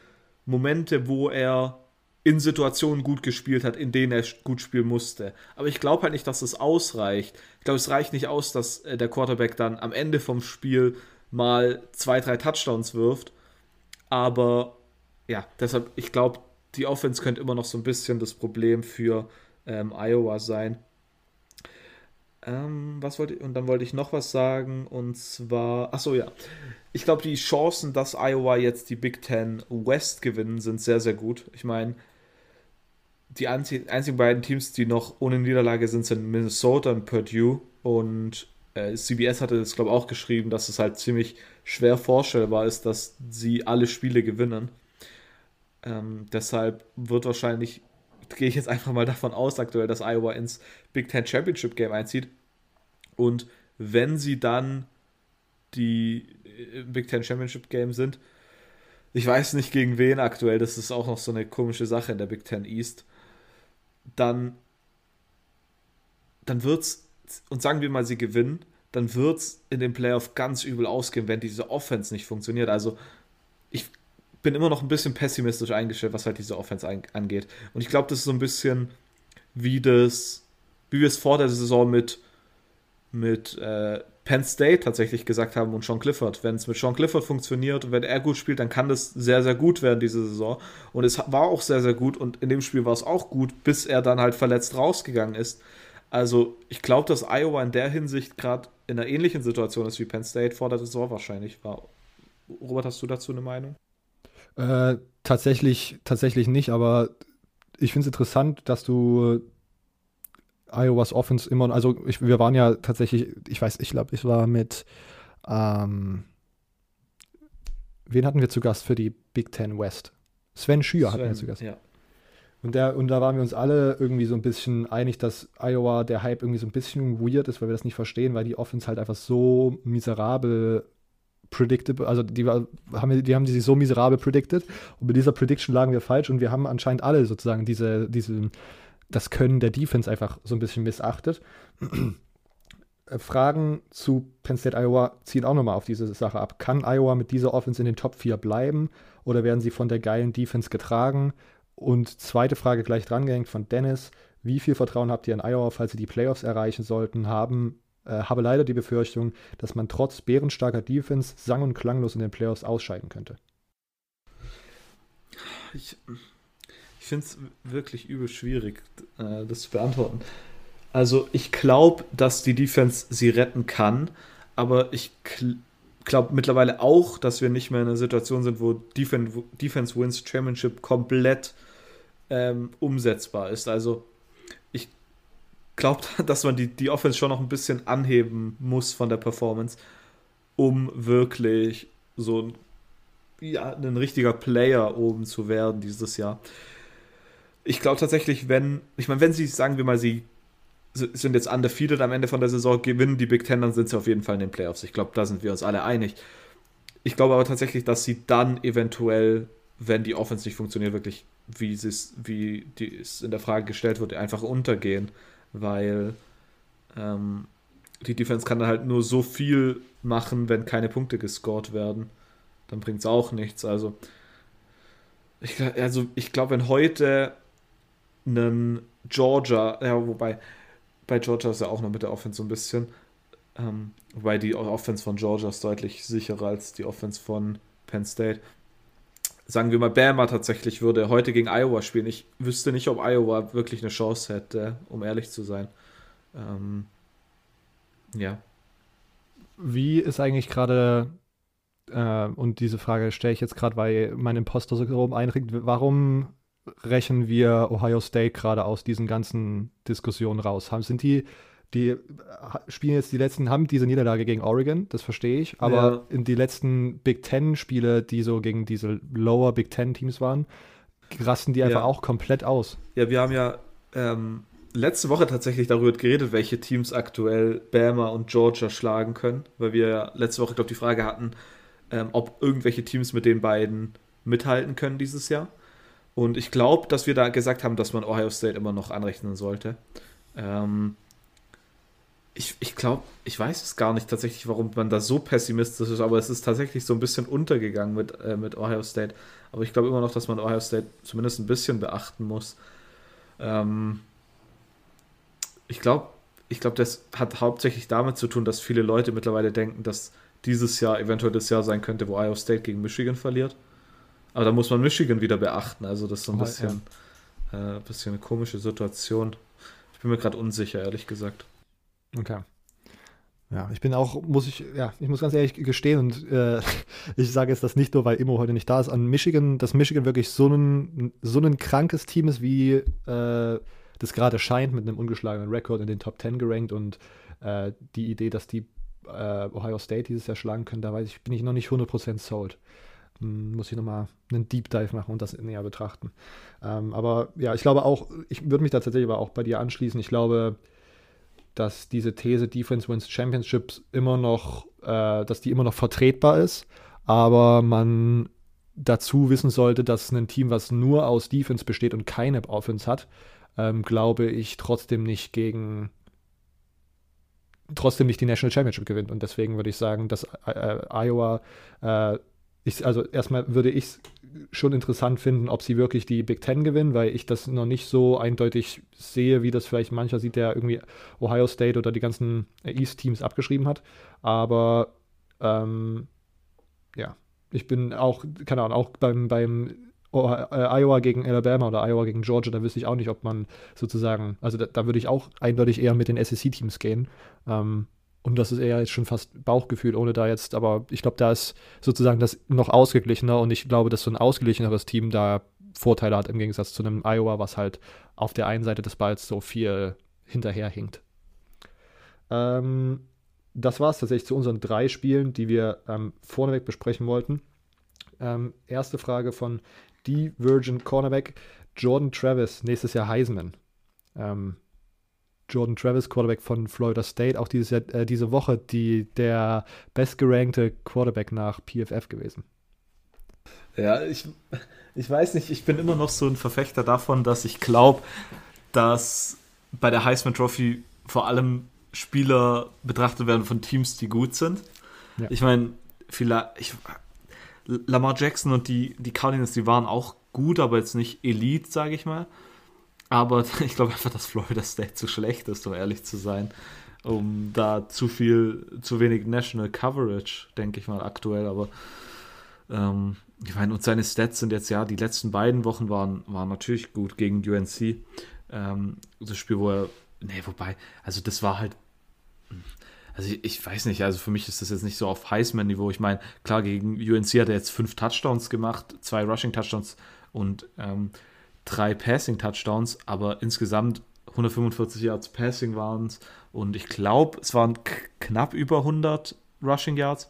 Momente, wo er in Situationen gut gespielt hat, in denen er gut spielen musste. Aber ich glaube halt nicht, dass das ausreicht. Ich glaube, es reicht nicht aus, dass äh, der Quarterback dann am Ende vom Spiel mal zwei, drei Touchdowns wirft aber ja, deshalb, ich glaube, die Offense könnte immer noch so ein bisschen das Problem für ähm, Iowa sein. Ähm, was wollte und dann wollte ich noch was sagen, und zwar, achso, ja. Ich glaube, die Chancen, dass Iowa jetzt die Big Ten West gewinnen, sind sehr, sehr gut. Ich meine, die einzigen beiden Teams, die noch ohne Niederlage sind, sind Minnesota und Purdue. Und äh, CBS hatte das, glaube ich, auch geschrieben, dass es halt ziemlich schwer vorstellbar ist, dass sie alle Spiele gewinnen. Ähm, deshalb wird wahrscheinlich, gehe ich jetzt einfach mal davon aus, aktuell, dass Iowa ins Big Ten Championship Game einzieht. Und wenn sie dann die äh, Big Ten Championship Game sind, ich weiß nicht gegen wen aktuell, das ist auch noch so eine komische Sache in der Big Ten East, dann, dann wird's, und sagen wir mal, sie gewinnen, dann wird es in den Playoff ganz übel ausgehen, wenn diese Offense nicht funktioniert. Also ich bin immer noch ein bisschen pessimistisch eingestellt, was halt diese Offense angeht. Und ich glaube, das ist so ein bisschen wie das, wie wir es vor der Saison mit, mit äh, Penn State tatsächlich gesagt haben und Sean Clifford. Wenn es mit Sean Clifford funktioniert und wenn er gut spielt, dann kann das sehr, sehr gut werden, diese Saison. Und es war auch sehr, sehr gut und in dem Spiel war es auch gut, bis er dann halt verletzt rausgegangen ist. Also ich glaube, dass Iowa in der Hinsicht gerade in einer ähnlichen Situation ist wie Penn State vor der Saison wahrscheinlich war. Robert, hast du dazu eine Meinung? Äh, tatsächlich, tatsächlich nicht, aber ich finde es interessant, dass du Iowas Offense immer, also ich, wir waren ja tatsächlich, ich weiß, ich glaube, ich war mit, ähm, wen hatten wir zu Gast für die Big Ten West? Sven Schür hatten wir zu Gast. Ja. Und, der, und da waren wir uns alle irgendwie so ein bisschen einig, dass Iowa der Hype irgendwie so ein bisschen weird ist, weil wir das nicht verstehen, weil die Offense halt einfach so miserabel predictable, also die, haben, die haben die sich so miserabel predicted und mit dieser Prediction lagen wir falsch und wir haben anscheinend alle sozusagen diese, diese, das Können der Defense einfach so ein bisschen missachtet. Fragen zu Penn State Iowa ziehen auch nochmal auf diese Sache ab. Kann Iowa mit dieser Offense in den Top 4 bleiben oder werden sie von der geilen Defense getragen? Und zweite Frage gleich drangehängt von Dennis. Wie viel Vertrauen habt ihr in Iowa, falls sie die Playoffs erreichen sollten? Haben, äh, habe leider die Befürchtung, dass man trotz bärenstarker Defense sang- und klanglos in den Playoffs ausscheiden könnte. Ich, ich finde es wirklich übel schwierig, äh, das zu beantworten. Also ich glaube, dass die Defense sie retten kann, aber ich glaube mittlerweile auch, dass wir nicht mehr in einer Situation sind, wo Defense, Defense Wins Championship komplett ähm, umsetzbar ist. Also ich glaube, <laughs> dass man die, die Offense schon noch ein bisschen anheben muss von der Performance, um wirklich so ein, ja, ein richtiger Player oben zu werden dieses Jahr. Ich glaube tatsächlich, wenn, ich meine, wenn sie, sagen wir mal, sie sind jetzt undefeated am Ende von der Saison, gewinnen die Big Ten, dann sind sie auf jeden Fall in den Playoffs. Ich glaube, da sind wir uns alle einig. Ich glaube aber tatsächlich, dass sie dann eventuell, wenn die Offense nicht funktioniert, wirklich wie es, wie die, es in der Frage gestellt wird, einfach untergehen, weil ähm, die Defense kann dann halt nur so viel machen, wenn keine Punkte gescored werden. Dann bringt es auch nichts. Also ich, also ich glaube, wenn heute einen Georgia, ja, wobei bei Georgia ist ja auch noch mit der Offense so ein bisschen, ähm, wobei die Offense von Georgia ist deutlich sicherer als die Offense von Penn State sagen wir mal, Bama tatsächlich würde heute gegen Iowa spielen. Ich wüsste nicht, ob Iowa wirklich eine Chance hätte, um ehrlich zu sein. Ähm, ja. Wie ist eigentlich gerade, äh, und diese Frage stelle ich jetzt gerade, weil mein Imposter so grob einregt, warum rechnen wir Ohio State gerade aus diesen ganzen Diskussionen raus? Sind die die äh, spielen jetzt die letzten, haben diese Niederlage gegen Oregon, das verstehe ich, aber ja. in die letzten Big Ten-Spiele, die so gegen diese Lower Big Ten-Teams waren, rasten die einfach ja. auch komplett aus. Ja, wir haben ja ähm, letzte Woche tatsächlich darüber geredet, welche Teams aktuell Bama und Georgia schlagen können, weil wir ja letzte Woche, glaube ich, die Frage hatten, ähm, ob irgendwelche Teams mit den beiden mithalten können dieses Jahr. Und ich glaube, dass wir da gesagt haben, dass man Ohio State immer noch anrechnen sollte. Ähm, ich, ich glaube, ich weiß es gar nicht tatsächlich, warum man da so pessimistisch ist, aber es ist tatsächlich so ein bisschen untergegangen mit, äh, mit Ohio State. Aber ich glaube immer noch, dass man Ohio State zumindest ein bisschen beachten muss. Ähm, ich glaube, ich glaube, das hat hauptsächlich damit zu tun, dass viele Leute mittlerweile denken, dass dieses Jahr eventuell das Jahr sein könnte, wo Ohio State gegen Michigan verliert. Aber da muss man Michigan wieder beachten. Also das ist so ein oh, bisschen, ja. äh, bisschen eine komische Situation. Ich bin mir gerade unsicher, ehrlich gesagt. Okay. Ja, ich bin auch, muss ich, ja, ich muss ganz ehrlich gestehen und äh, <laughs> ich sage jetzt das nicht nur, weil Immo heute nicht da ist, an Michigan, dass Michigan wirklich so ein, so ein krankes Team ist, wie äh, das gerade scheint, mit einem ungeschlagenen Rekord in den Top 10 gerankt und äh, die Idee, dass die äh, Ohio State dieses Jahr schlagen können, da weiß ich, bin ich noch nicht 100% sold. Hm, muss ich nochmal einen Deep Dive machen und das näher betrachten. Ähm, aber ja, ich glaube auch, ich würde mich da tatsächlich aber auch bei dir anschließen. Ich glaube, dass diese These Defense wins Championships immer noch, äh, dass die immer noch vertretbar ist, aber man dazu wissen sollte, dass ein Team, was nur aus Defense besteht und keine Offense hat, ähm, glaube ich trotzdem nicht gegen trotzdem nicht die National Championship gewinnt. Und deswegen würde ich sagen, dass äh, äh Iowa, äh, ich, also erstmal würde ich schon interessant finden, ob sie wirklich die Big Ten gewinnen, weil ich das noch nicht so eindeutig sehe, wie das vielleicht mancher sieht, der irgendwie Ohio State oder die ganzen East-Teams abgeschrieben hat. Aber ähm, ja, ich bin auch, keine Ahnung, auch beim, beim äh, Iowa gegen Alabama oder Iowa gegen Georgia, da wüsste ich auch nicht, ob man sozusagen, also da, da würde ich auch eindeutig eher mit den SEC-Teams gehen. Ähm, und das ist eher jetzt schon fast Bauchgefühl, ohne da jetzt, aber ich glaube, da ist sozusagen das noch ausgeglichener und ich glaube, dass so ein ausgeglicheneres Team da Vorteile hat im Gegensatz zu einem Iowa, was halt auf der einen Seite des Balls so viel hinterherhinkt. Ähm, das war es tatsächlich zu unseren drei Spielen, die wir ähm, vorneweg besprechen wollten. Ähm, erste Frage von die Virgin Cornerback Jordan Travis, nächstes Jahr Heisman. Ähm, Jordan Travis, Quarterback von Florida State, auch dieses Jahr, äh, diese Woche die, der bestgerankte Quarterback nach PFF gewesen. Ja, ich, ich weiß nicht, ich bin immer noch so ein Verfechter davon, dass ich glaube, dass bei der Heisman Trophy vor allem Spieler betrachtet werden von Teams, die gut sind. Ja. Ich meine, vielleicht, Lamar Jackson und die, die Cardinals, die waren auch gut, aber jetzt nicht Elite, sage ich mal. Aber <laughs> ich glaube einfach, dass Florida State zu schlecht ist, um ehrlich zu sein. Um da zu viel, zu wenig National Coverage, denke ich mal, aktuell. Aber ähm, ich meine, und seine Stats sind jetzt ja, die letzten beiden Wochen waren, waren natürlich gut gegen UNC. Ähm, das Spiel, wo er, nee, wobei, also das war halt also ich, ich, weiß nicht, also für mich ist das jetzt nicht so auf Heisman-Niveau. Ich meine, klar, gegen UNC hat er jetzt fünf Touchdowns gemacht, zwei Rushing-Touchdowns und ähm, drei Passing-Touchdowns, aber insgesamt 145 Yards Passing waren es und ich glaube, es waren knapp über 100 Rushing Yards.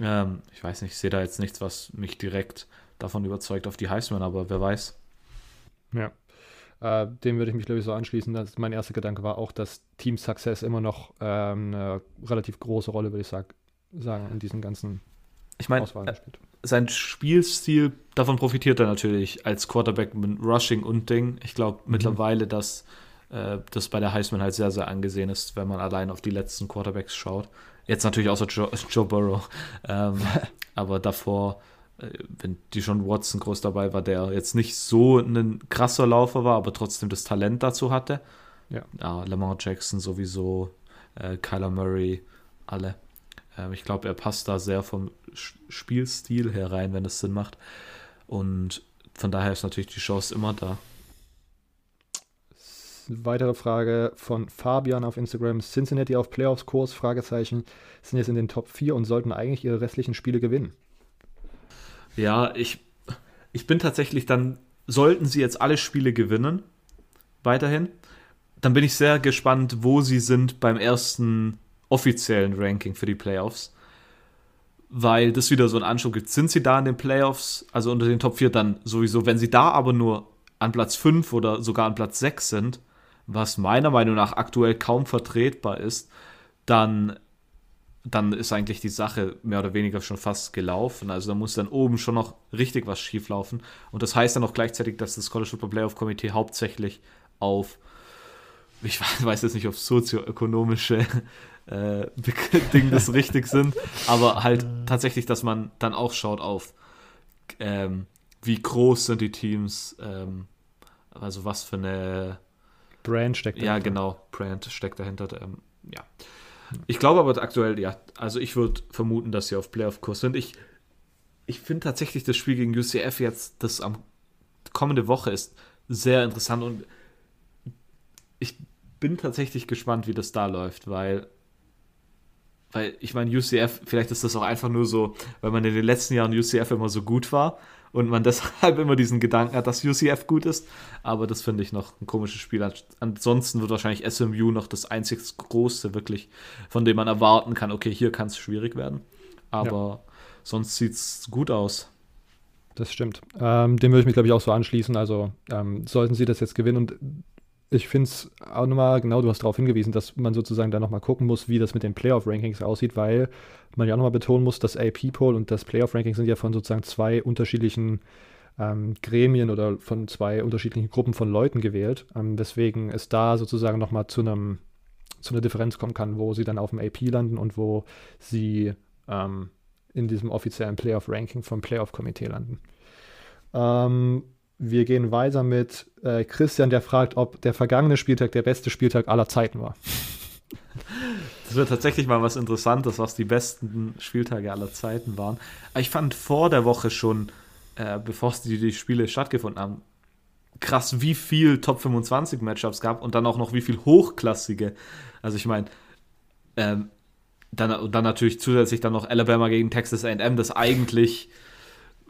Ähm, ich weiß nicht, ich sehe da jetzt nichts, was mich direkt davon überzeugt auf die Heisman, aber wer weiß. Ja, äh, dem würde ich mich, glaube ich, so anschließen. Dass mein erster Gedanke war auch, dass Team Success immer noch ähm, eine relativ große Rolle, würde ich sag, sagen, in diesen ganzen ich meine, äh, sein Spielstil, davon profitiert er natürlich als Quarterback mit Rushing und Ding. Ich glaube mhm. mittlerweile, dass äh, das bei der Heisman halt sehr, sehr angesehen ist, wenn man allein auf die letzten Quarterbacks schaut. Jetzt natürlich außer Joe, <laughs> Joe Burrow. Ähm, <laughs> aber davor äh, wenn die schon Watson groß dabei war, der jetzt nicht so ein krasser Laufer war, aber trotzdem das Talent dazu hatte. Ja, ja Lamar Jackson sowieso, äh, Kyler Murray, alle. Ähm, ich glaube, er passt da sehr vom Spielstil her rein, wenn es Sinn macht. Und von daher ist natürlich die Chance immer da. Weitere Frage von Fabian auf Instagram. Cincinnati auf Playoffs-Kurs? Fragezeichen. Sind jetzt in den Top 4 und sollten eigentlich ihre restlichen Spiele gewinnen. Ja, ich, ich bin tatsächlich dann, sollten sie jetzt alle Spiele gewinnen, weiterhin, dann bin ich sehr gespannt, wo sie sind beim ersten offiziellen Ranking für die Playoffs. Weil das wieder so einen Anschub gibt. Sind sie da in den Playoffs, also unter den Top 4, dann sowieso. Wenn sie da aber nur an Platz 5 oder sogar an Platz 6 sind, was meiner Meinung nach aktuell kaum vertretbar ist, dann dann ist eigentlich die Sache mehr oder weniger schon fast gelaufen. Also da muss dann oben schon noch richtig was schief laufen. Und das heißt dann auch gleichzeitig, dass das College Football Playoff Komitee hauptsächlich auf, ich <laughs> weiß jetzt nicht, auf sozioökonomische äh, <laughs> Dinge das richtig sind, aber halt tatsächlich, dass man dann auch schaut auf, ähm, wie groß sind die Teams, ähm, also was für eine Brand steckt dahinter. Ja, genau, Brand steckt dahinter. Ähm, ja. Ich glaube aber aktuell, ja, also ich würde vermuten, dass sie auf Playoff-Kurs sind. Ich, ich finde tatsächlich das Spiel gegen UCF jetzt, das am kommende Woche ist, sehr interessant und ich bin tatsächlich gespannt, wie das da läuft, weil, weil ich meine, UCF, vielleicht ist das auch einfach nur so, weil man in den letzten Jahren UCF immer so gut war und man <laughs> deshalb immer diesen Gedanken hat, dass UCF gut ist. Aber das finde ich noch ein komisches Spiel. Ansonsten wird wahrscheinlich SMU noch das einzig große, wirklich, von dem man erwarten kann, okay, hier kann es schwierig werden. Aber ja. sonst sieht es gut aus. Das stimmt. Ähm, dem würde ich mich, glaube ich, auch so anschließen. Also ähm, sollten sie das jetzt gewinnen und ich finde es auch nochmal, genau, du hast darauf hingewiesen, dass man sozusagen da nochmal gucken muss, wie das mit den Playoff-Rankings aussieht, weil man ja auch nochmal betonen muss, das AP-Poll und das Playoff-Ranking sind ja von sozusagen zwei unterschiedlichen ähm, Gremien oder von zwei unterschiedlichen Gruppen von Leuten gewählt, ähm, weswegen es da sozusagen nochmal zu einem zu einer Differenz kommen kann, wo sie dann auf dem AP landen und wo sie ähm, in diesem offiziellen Playoff-Ranking vom Playoff-Komitee landen. Ähm, wir gehen weiter mit äh, Christian, der fragt, ob der vergangene Spieltag der beste Spieltag aller Zeiten war. Das wird tatsächlich mal was Interessantes, was die besten Spieltage aller Zeiten waren. Ich fand vor der Woche schon, äh, bevor die, die Spiele stattgefunden haben, krass, wie viel Top 25 Matchups gab und dann auch noch wie viel hochklassige. Also ich meine, ähm, dann, dann natürlich zusätzlich dann noch Alabama gegen Texas AM, das eigentlich,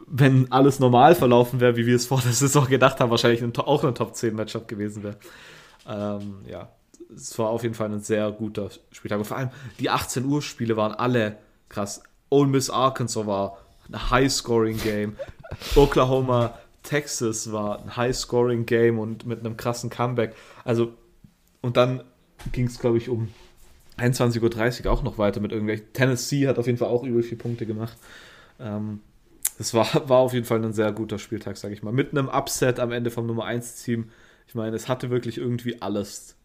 wenn alles normal verlaufen wäre, wie wir es vor der Saison gedacht haben, wahrscheinlich ein, auch ein Top 10 Matchup gewesen wäre. Ähm, ja, es war auf jeden Fall ein sehr guter Spieltag. Und vor allem die 18 Uhr Spiele waren alle krass. Ole Miss Arkansas war ein High-Scoring-Game. <laughs> Oklahoma Texas war ein High-Scoring-Game und mit einem krassen Comeback. Also, und dann ging es, glaube ich, um 21.30 Uhr auch noch weiter mit irgendwelchen. Tennessee hat auf jeden Fall auch über vier Punkte gemacht. Ähm, das war, <laughs> war auf jeden Fall ein sehr guter Spieltag, sage ich mal. Mit einem Upset am Ende vom Nummer 1-Team. Ich meine, es hatte wirklich irgendwie alles.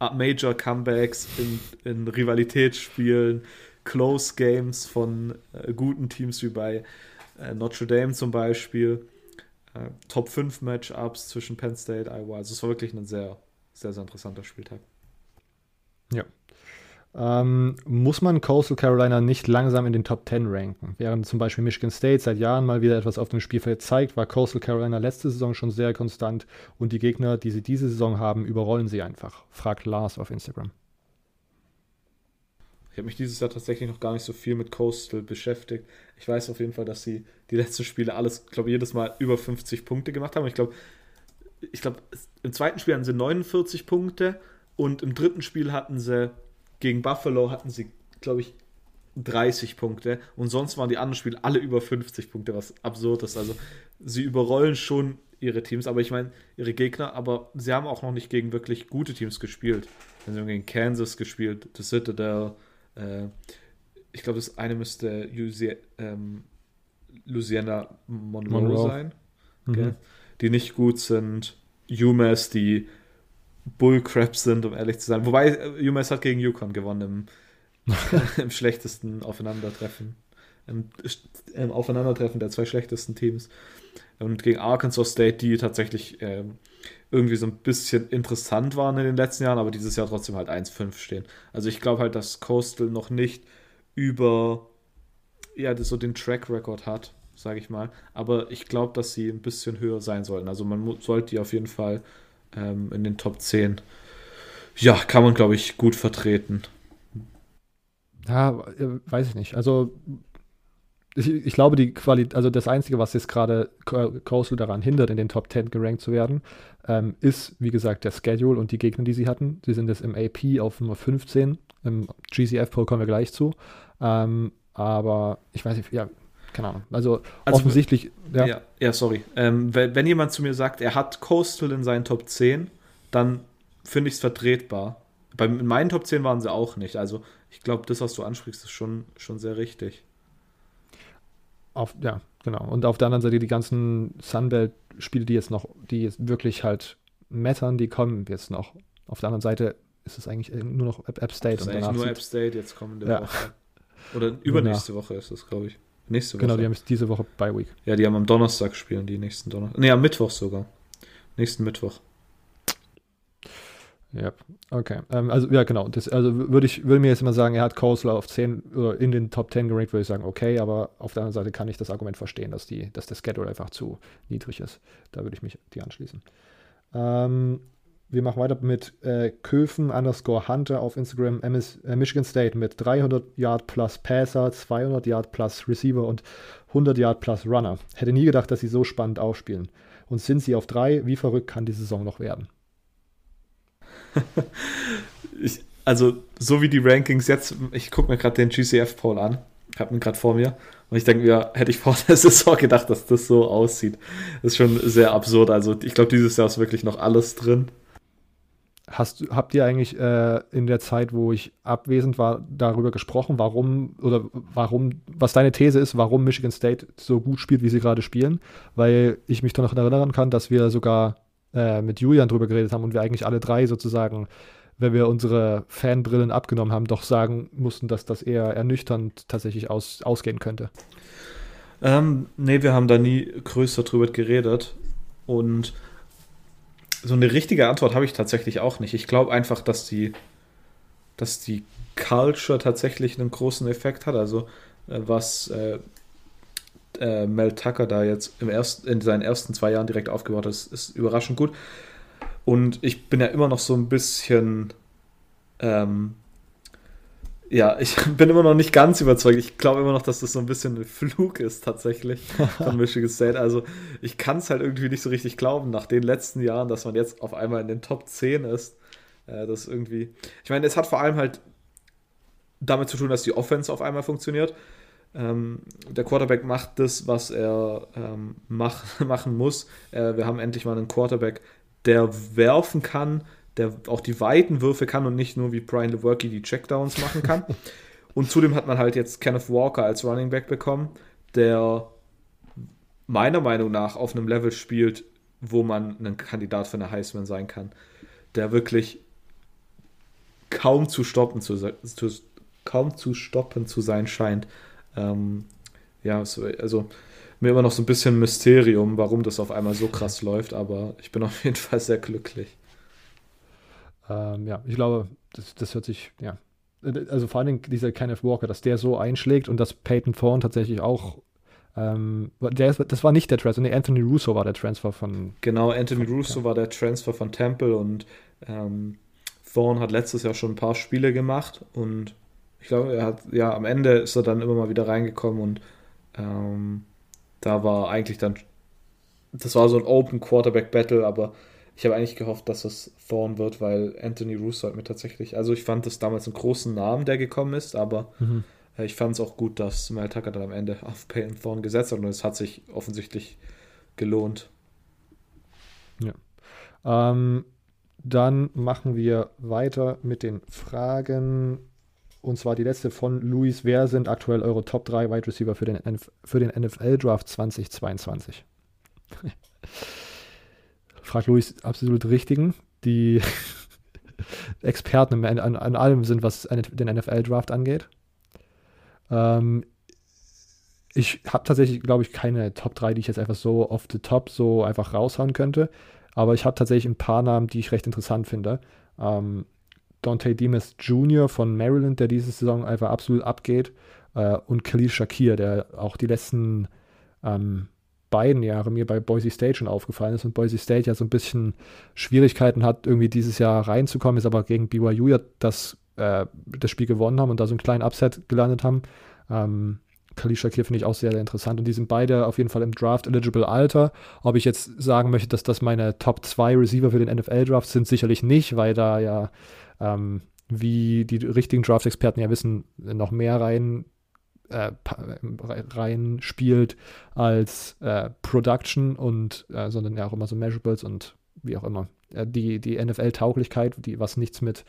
Major Comebacks in, in Rivalitätsspielen, Close Games von äh, guten Teams wie bei äh, Notre Dame zum Beispiel. Äh, Top 5 Matchups zwischen Penn State, Iowa. Also es war wirklich ein sehr, sehr, sehr interessanter Spieltag. Ja. Ähm, muss man Coastal Carolina nicht langsam in den Top 10 ranken? Während zum Beispiel Michigan State seit Jahren mal wieder etwas auf dem Spielfeld zeigt, war Coastal Carolina letzte Saison schon sehr konstant und die Gegner, die sie diese Saison haben, überrollen sie einfach. Fragt Lars auf Instagram. Ich habe mich dieses Jahr tatsächlich noch gar nicht so viel mit Coastal beschäftigt. Ich weiß auf jeden Fall, dass sie die letzten Spiele alles, glaube jedes Mal über 50 Punkte gemacht haben. Ich glaube, ich glaube, im zweiten Spiel hatten sie 49 Punkte und im dritten Spiel hatten sie gegen Buffalo hatten sie, glaube ich, 30 Punkte und sonst waren die anderen Spiele alle über 50 Punkte, was absurd ist. Also sie überrollen schon ihre Teams, aber ich meine ihre Gegner, aber sie haben auch noch nicht gegen wirklich gute Teams gespielt. Sie haben gegen Kansas gespielt, The Citadel, äh, ich glaube, das eine müsste Lucia, ähm, Louisiana Monroe, Monroe. sein, okay? mhm. die nicht gut sind. UMass, die Bullcrap sind, um ehrlich zu sein. Wobei äh, UMass hat gegen Yukon gewonnen im, <laughs> im schlechtesten Aufeinandertreffen. Im, Im, Aufeinandertreffen der zwei schlechtesten Teams. Und gegen Arkansas State, die tatsächlich ähm, irgendwie so ein bisschen interessant waren in den letzten Jahren, aber dieses Jahr trotzdem halt 1-5 stehen. Also ich glaube halt, dass Coastal noch nicht über ja, so den Track Record hat, sage ich mal. Aber ich glaube, dass sie ein bisschen höher sein sollten. Also man sollte die auf jeden Fall ähm, in den Top 10. Ja, kann man, glaube ich, gut vertreten. Ja, äh, weiß ich nicht. Also ich, ich, glaube, die Qualität, also das Einzige, was jetzt gerade Coastal daran hindert, in den Top 10 gerankt zu werden, ähm, ist, wie gesagt, der Schedule und die Gegner, die sie hatten. Sie sind jetzt im AP auf Nummer 15. Im GCF-Poll kommen wir gleich zu. Ähm, aber ich weiß nicht, ja, keine Ahnung. Also, also offensichtlich. Ja, ja, ja sorry. Ähm, wenn, wenn, jemand zu mir sagt, er hat Coastal in seinen Top 10, dann finde ich es vertretbar. Bei, in meinen Top 10 waren sie auch nicht. Also ich glaube, das, was du ansprichst, ist schon, schon sehr richtig. Auf, ja, genau. Und auf der anderen Seite die ganzen Sunbelt-Spiele, die jetzt noch, die jetzt wirklich halt mattern, die kommen jetzt noch. Auf der anderen Seite ist es eigentlich nur noch App State. Das ist und eigentlich nur App State jetzt kommende ja. Woche. Oder übernächste Woche ist es, glaube ich. Nächste genau, Woche. Genau, die haben diese Woche bei Week. Ja, die haben am Donnerstag spielen, die nächsten Donnerstag. Nee, am Mittwoch sogar. Nächsten Mittwoch. Ja, okay. Ähm, also, ja, genau. Das, also würde ich würde mir jetzt immer sagen, er hat Coastal auf 10 oder in den Top 10 gerankt, würde ich sagen, okay, aber auf der anderen Seite kann ich das Argument verstehen, dass, die, dass der Schedule einfach zu niedrig ist. Da würde ich mich die anschließen. Ähm, wir machen weiter mit äh, Köfen underscore Hunter auf Instagram, MS, äh, Michigan State mit 300 Yard plus Passer, 200 Yard plus Receiver und 100 Yard plus Runner. Hätte nie gedacht, dass sie so spannend aufspielen. Und sind sie auf drei, wie verrückt kann die Saison noch werden? <laughs> ich, also, so wie die Rankings jetzt, ich gucke mir gerade den GCF-Poll an, habe ihn gerade vor mir. Und ich denke mir, hätte ich vor der <laughs> Saison gedacht, dass das so aussieht. Das ist schon sehr absurd. Also, ich glaube, dieses Jahr ist wirklich noch alles drin. Hast, habt ihr eigentlich äh, in der Zeit, wo ich abwesend war, darüber gesprochen, warum oder warum, was deine These ist, warum Michigan State so gut spielt, wie sie gerade spielen? Weil ich mich noch erinnern kann, dass wir sogar äh, mit Julian drüber geredet haben und wir eigentlich alle drei sozusagen, wenn wir unsere Fanbrillen abgenommen haben, doch sagen mussten, dass das eher ernüchternd tatsächlich aus, ausgehen könnte. Ähm, nee, wir haben da nie größer drüber geredet und so eine richtige Antwort habe ich tatsächlich auch nicht. Ich glaube einfach, dass die, dass die Culture tatsächlich einen großen Effekt hat. Also äh, was äh, äh, Mel Tucker da jetzt im ersten, in seinen ersten zwei Jahren direkt aufgebaut hat, ist, ist überraschend gut. Und ich bin ja immer noch so ein bisschen ähm, ja, ich <laughs> bin immer noch nicht ganz überzeugt. Ich glaube immer noch, dass das so ein bisschen ein Flug ist tatsächlich von <laughs> Michigan State. Also ich kann es halt irgendwie nicht so richtig glauben, nach den letzten Jahren, dass man jetzt auf einmal in den Top 10 ist. Äh, das irgendwie. Ich meine, es hat vor allem halt damit zu tun, dass die Offense auf einmal funktioniert. Ähm, der Quarterback macht das, was er ähm, mach, <laughs> machen muss. Äh, wir haben endlich mal einen Quarterback, der werfen kann, der auch die weiten Würfe kann und nicht nur wie Brian Lewerke die Checkdowns machen kann. <laughs> und zudem hat man halt jetzt Kenneth Walker als Running Back bekommen, der meiner Meinung nach auf einem Level spielt, wo man ein Kandidat für eine Heisman sein kann. Der wirklich kaum zu stoppen zu, zu kaum zu stoppen zu sein scheint. Ähm, ja, so, also mir immer noch so ein bisschen Mysterium, warum das auf einmal so krass läuft, aber ich bin auf jeden Fall sehr glücklich. Ähm, ja, ich glaube, das, das hört sich, ja. Also vor Dingen dieser Kenneth Walker, dass der so einschlägt und dass Peyton Thorne tatsächlich auch ähm, der ist, das war nicht der Transfer, nee, Anthony Russo war der Transfer von. Genau, Anthony von, Russo ja. war der Transfer von Temple und ähm, Thorne hat letztes Jahr schon ein paar Spiele gemacht und ich glaube, er hat, ja, am Ende ist er dann immer mal wieder reingekommen und ähm, da war eigentlich dann, das war so ein Open Quarterback Battle, aber ich habe eigentlich gehofft, dass es Thorn wird, weil Anthony Russo hat mir tatsächlich, also ich fand das damals einen großen Namen, der gekommen ist, aber mhm. äh, ich fand es auch gut, dass Mel Tucker dann am Ende <laughs> auf Peyton Thorn gesetzt hat und es hat sich offensichtlich gelohnt. Ja. Ähm, dann machen wir weiter mit den Fragen. Und zwar die letzte von Luis. Wer sind aktuell eure Top 3 Wide Receiver für den, für den NFL Draft 2022? <laughs> fragt Luis absolut richtigen, die <laughs> Experten an, an, allem sind, was den NFL-Draft angeht. Ähm, ich habe tatsächlich, glaube ich, keine Top 3, die ich jetzt einfach so off the top so einfach raushauen könnte. Aber ich habe tatsächlich ein paar Namen, die ich recht interessant finde. Ähm, Dante Demas Jr. von Maryland, der diese Saison einfach absolut abgeht. Äh, und Khalil Shakir, der auch die letzten ähm, beiden Jahre mir bei Boise State schon aufgefallen ist und Boise State ja so ein bisschen Schwierigkeiten hat, irgendwie dieses Jahr reinzukommen, ist aber gegen BYU ja das, äh, das Spiel gewonnen haben und da so einen kleinen Upset gelandet haben. Ähm, Khalil Shakir finde ich auch sehr, sehr interessant. Und die sind beide auf jeden Fall im Draft-eligible Alter. Ob ich jetzt sagen möchte, dass das meine Top 2 Receiver für den NFL-Draft sind, sicherlich nicht, weil da ja, ähm, wie die richtigen Draft-Experten ja wissen, noch mehr rein äh, rein spielt als äh, Production und äh, sondern ja auch immer so Measurables und wie auch immer. Äh, die die NFL-Tauglichkeit, die was nichts mit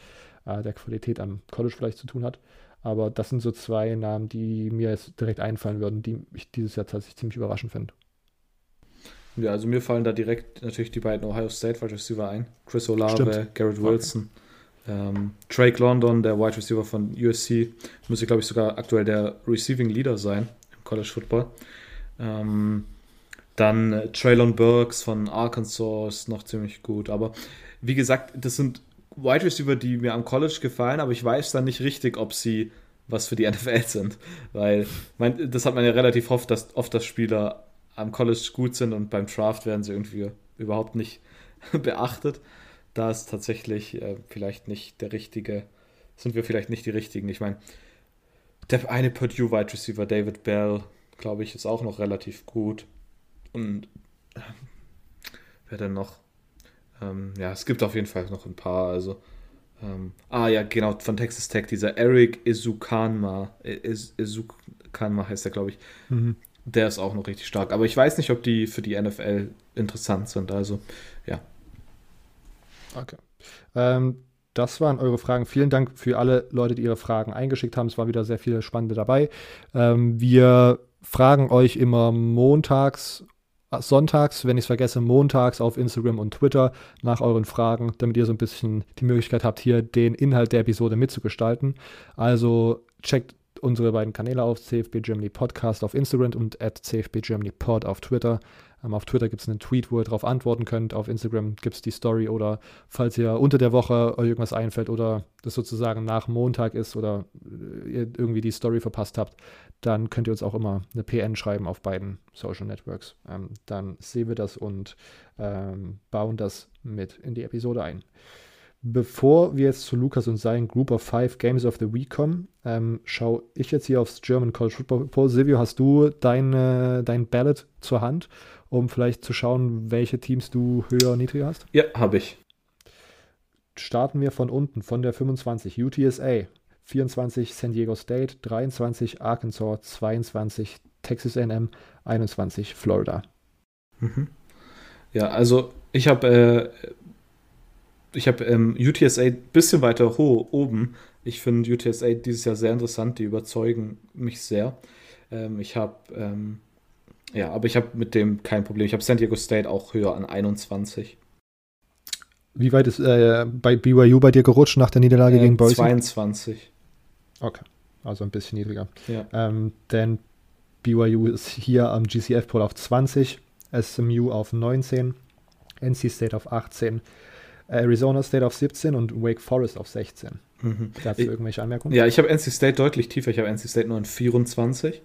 äh, der Qualität am College vielleicht zu tun hat. Aber das sind so zwei Namen, die mir jetzt direkt einfallen würden, die ich dieses Jahr tatsächlich ziemlich überraschend finde. Ja, also mir fallen da direkt natürlich die beiden Ohio State Wide Receiver ein. Chris Olave, Stimmt. Garrett Wilson. Okay. Ähm, Drake London, der Wide Receiver von USC, müsste, glaube ich, sogar aktuell der Receiving Leader sein im College Football. Ähm, dann äh, Traylon Burks von Arkansas ist noch ziemlich gut. Aber wie gesagt, das sind Wide Receiver, die mir am College gefallen, aber ich weiß dann nicht richtig, ob sie was für die <laughs> NFL sind. Weil mein, das hat man ja relativ oft, dass oft dass Spieler am College gut sind und beim Draft werden sie irgendwie überhaupt nicht <laughs> beachtet da ist tatsächlich äh, vielleicht nicht der richtige, sind wir vielleicht nicht die richtigen. Ich meine, der eine Purdue Wide Receiver, David Bell, glaube ich, ist auch noch relativ gut. Und äh, wer denn noch? Ähm, ja, es gibt auf jeden Fall noch ein paar. Also, ähm, ah ja, genau, von Texas Tech, dieser Eric Izukanma, Izukanma heißt der, glaube ich. Mhm. Der ist auch noch richtig stark. Aber ich weiß nicht, ob die für die NFL interessant sind. Also, ja, Okay. Ähm, das waren eure Fragen. Vielen Dank für alle Leute, die ihre Fragen eingeschickt haben. Es war wieder sehr viele spannende dabei. Ähm, wir fragen euch immer montags, äh, sonntags, wenn ich es vergesse, montags auf Instagram und Twitter nach euren Fragen, damit ihr so ein bisschen die Möglichkeit habt, hier den Inhalt der Episode mitzugestalten. Also checkt unsere beiden Kanäle auf, CFB Germany Podcast auf Instagram und at CFB Germany Pod auf Twitter. Ähm, auf Twitter gibt es einen Tweet, wo ihr darauf antworten könnt. Auf Instagram gibt es die Story oder falls ihr unter der Woche euch irgendwas einfällt oder das sozusagen nach Montag ist oder äh, ihr irgendwie die Story verpasst habt, dann könnt ihr uns auch immer eine PN schreiben auf beiden Social Networks. Ähm, dann sehen wir das und ähm, bauen das mit in die Episode ein. Bevor wir jetzt zu Lukas und seinen Group of Five Games of the Week kommen, ähm, schaue ich jetzt hier aufs German College Football. Silvio, hast du deine, dein Ballot zur Hand, um vielleicht zu schauen, welche Teams du höher und niedriger hast? Ja, habe ich. Starten wir von unten, von der 25. UTSA, 24 San Diego State, 23 Arkansas, 22 Texas AM, 21 Florida. Mhm. Ja, also ich habe äh, ich habe ähm, UTSA ein bisschen weiter hoch oben. Ich finde UTSA dieses Jahr sehr interessant, die überzeugen mich sehr. Ähm, ich habe, ähm, ja, aber ich habe mit dem kein Problem. Ich habe San Diego State auch höher an 21. Wie weit ist äh, bei BYU bei dir gerutscht nach der Niederlage äh, gegen Boise? 22. Okay, also ein bisschen niedriger. Ja. Ähm, denn BYU ist hier am GCF-Poll auf 20, SMU auf 19, NC State auf 18, Arizona State auf 17 und Wake Forest auf 16. Mhm. Dazu irgendwelche Anmerkungen? Ja, ich habe NC State deutlich tiefer. Ich habe NC State nur an 24.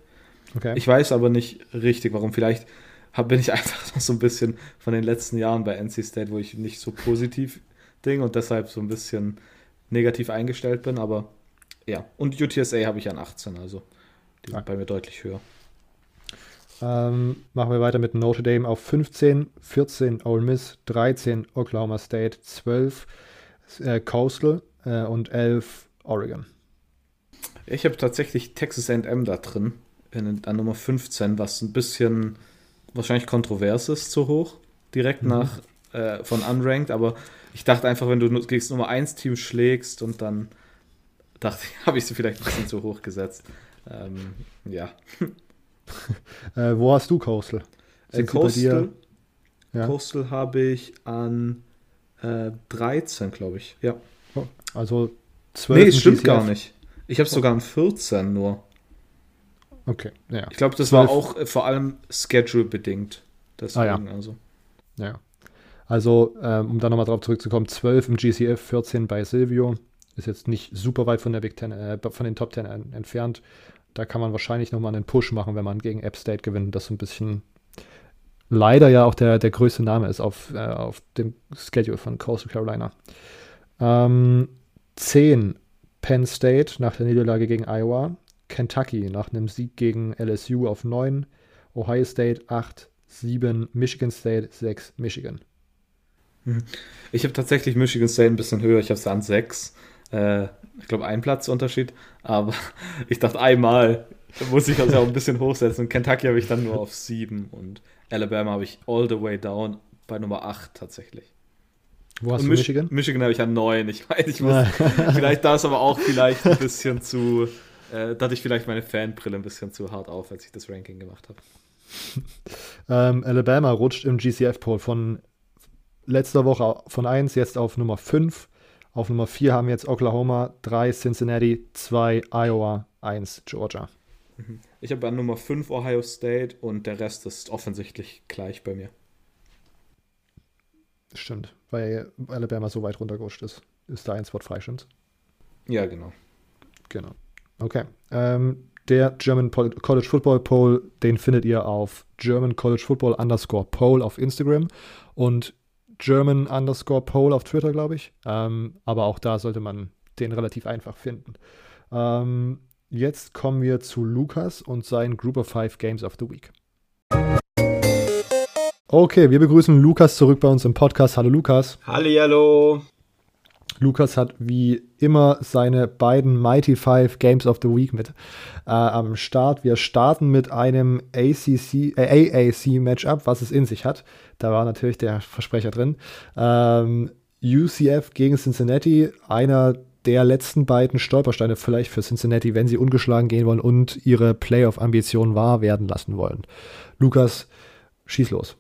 Okay. Ich weiß aber nicht richtig, warum. Vielleicht hab, bin ich <laughs> einfach noch so ein bisschen von den letzten Jahren bei NC State, wo ich nicht so positiv ding und deshalb so ein bisschen negativ eingestellt bin. Aber ja, und UTSA habe ich an 18, also die sind Ah. bei mir deutlich höher. Ähm, machen wir weiter mit Notre Dame auf 15, 14 Ole Miss, 13 Oklahoma State, 12 äh, Coastal äh, und 11 Oregon. Ich habe tatsächlich Texas AM da drin, in, an Nummer 15, was ein bisschen wahrscheinlich kontrovers ist, zu hoch, direkt Mhm. nach äh, von Unranked, aber ich dachte einfach, wenn du gegen das Nummer 1 Team schlägst und dann dachte ich, <laughs> habe ich sie vielleicht ein bisschen zu hoch gesetzt. Ähm, ja. <laughs> Äh, wo hast du Coastal? Äh, Coastal? Ja. Coastal habe ich an äh, 13, glaube ich. Ja. Also 12 Nee, es stimmt gar nicht. Ich habe es sogar an 14 nur. Okay, ja. Ich glaube, das 12. war auch äh, vor allem Schedule-bedingt. Deswegen, Ah, also. Ja. Also, ähm, um da nochmal drauf zurückzukommen, 12 im GCF, 14 bei Silvio. Ist jetzt nicht super weit von der Big Ten, äh, von den Top 10 en entfernt. Da kann man wahrscheinlich nochmal einen Push machen, wenn man gegen App State gewinnt. Das so ein bisschen leider ja auch der, der größte Name ist auf, äh, auf dem Schedule von Coastal Carolina. Ähm, 10 Penn State nach der Niederlage gegen Iowa. Kentucky nach einem Sieg gegen LSU auf 9. Ohio State 8. 7 Michigan State, 6 Michigan. Ich habe tatsächlich Michigan State ein bisschen höher. Ich habe es an 6. Äh, ich glaube, ein Platzunterschied. Aber <laughs> ich dachte, einmal muss ich das ja auch ein bisschen hochsetzen. Kentucky habe ich dann nur auf 7. Und Alabama habe ich all the way down bei Nummer 8 tatsächlich. Wo hast Und du Mich- Michigan? Michigan habe ich an 9. Ich weiß, ich muss, <laughs> vielleicht da ist aber auch vielleicht ein bisschen zu. Äh, da hatte ich vielleicht meine Fanbrille ein bisschen zu hart auf, als ich das Ranking gemacht habe. <laughs> Ähm, Alabama rutscht im GCF-Poll von letzter Woche von 1 jetzt auf Nummer 5. Auf Nummer 4 haben wir jetzt Oklahoma, 3 Cincinnati, 2 Iowa, 1 Georgia. Ich habe an Nummer 5 Ohio State und der Rest ist offensichtlich gleich bei mir. Stimmt, weil Alabama so weit runtergerutscht ist. Ist da ein Spot frei, stimmt's? Ja, genau. Genau. Okay. Ähm, der German College Football Poll, den findet ihr auf German College Football underscore Poll auf Instagram und German underscore Poll auf Twitter, glaube ich. Ähm, aber auch da sollte man den relativ einfach finden. Ähm, jetzt kommen wir zu Lukas und seinen Group of Five Games of the Week. Okay, wir begrüßen Lukas zurück bei uns im Podcast. Hallo Lukas. Hallihallo. Lukas hat wie immer seine beiden Mighty Five Games of the Week mit äh, am Start. Wir starten mit einem ACC, äh, AAC Matchup, was es in sich hat. Da war natürlich der Versprecher drin. Ähm, UCF gegen Cincinnati, einer der letzten beiden Stolpersteine vielleicht für Cincinnati, wenn sie ungeschlagen gehen wollen und ihre Playoff-Ambitionen wahr werden lassen wollen. Lukas, schieß los.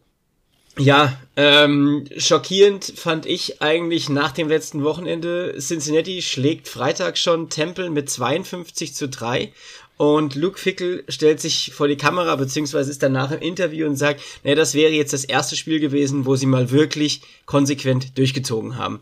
Ja, ähm, schockierend fand ich eigentlich nach dem letzten Wochenende. Cincinnati schlägt Freitag schon Temple mit 52 zu 3 und Luke Fickel stellt sich vor die Kamera, beziehungsweise ist danach im Interview und sagt, naja, das wäre jetzt das erste Spiel gewesen, wo sie mal wirklich konsequent durchgezogen haben.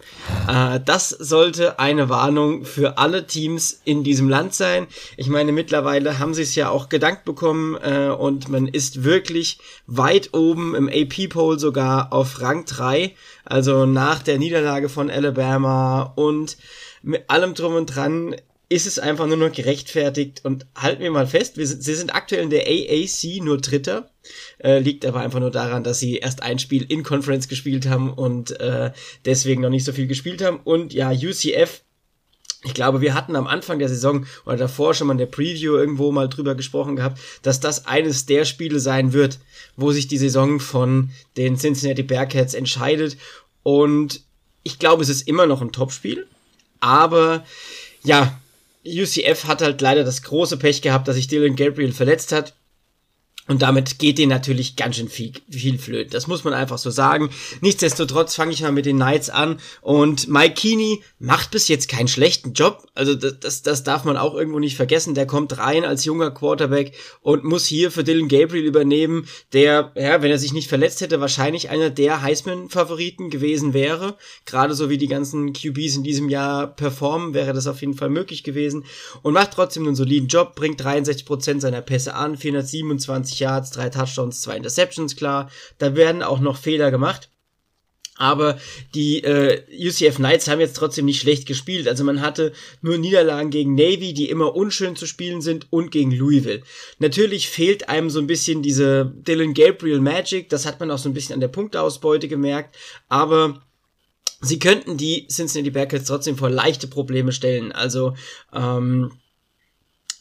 Äh, das sollte eine Warnung für alle Teams in diesem Land sein. Ich meine, mittlerweile haben sie es ja auch gedankt bekommen äh, und man ist wirklich weit oben im AP-Poll sogar auf Rang 3, also nach der Niederlage von Alabama und mit allem drum und dran ist es einfach nur noch gerechtfertigt und halten wir mal fest, wir sind, sie sind aktuell in der AAC nur Dritter, äh, liegt aber einfach nur daran, dass sie erst ein Spiel in Conference gespielt haben und äh, deswegen noch nicht so viel gespielt haben und ja, UCF ich glaube, wir hatten am Anfang der Saison oder davor schon mal in der Preview irgendwo mal drüber gesprochen gehabt, dass das eines der Spiele sein wird, wo sich die Saison von den Cincinnati Bearcats entscheidet. Und ich glaube, es ist immer noch ein Topspiel. Aber ja, UCF hat halt leider das große Pech gehabt, dass sich Dylan Gabriel verletzt hat. Und damit geht denen natürlich ganz schön viel, viel flöten. Das muss man einfach so sagen. Nichtsdestotrotz fange ich mal mit den Knights an. Und Mike Keeney macht bis jetzt keinen schlechten Job. Also das, das, das darf man auch irgendwo nicht vergessen. Der kommt rein als junger Quarterback und muss hier für Dylan Gabriel übernehmen, der, ja, wenn er sich nicht verletzt hätte, wahrscheinlich einer der Heisman-Favoriten gewesen wäre. Gerade so wie die ganzen QBs in diesem Jahr performen, wäre das auf jeden Fall möglich gewesen. Und macht trotzdem einen soliden Job, bringt 63% seiner Pässe an, 427 120 Yards, drei Touchdowns, zwei Interceptions, klar. Da werden auch noch Fehler gemacht. Aber die äh, UCF Knights haben jetzt trotzdem nicht schlecht gespielt. Also man hatte nur Niederlagen gegen Navy, die immer unschön zu spielen sind, und gegen Louisville. Natürlich fehlt einem so ein bisschen diese Dylan Gabriel Magic. Das hat man auch so ein bisschen an der Punkteausbeute gemerkt. Aber sie könnten die Cincinnati Bearcats trotzdem vor leichte Probleme stellen. Also ähm,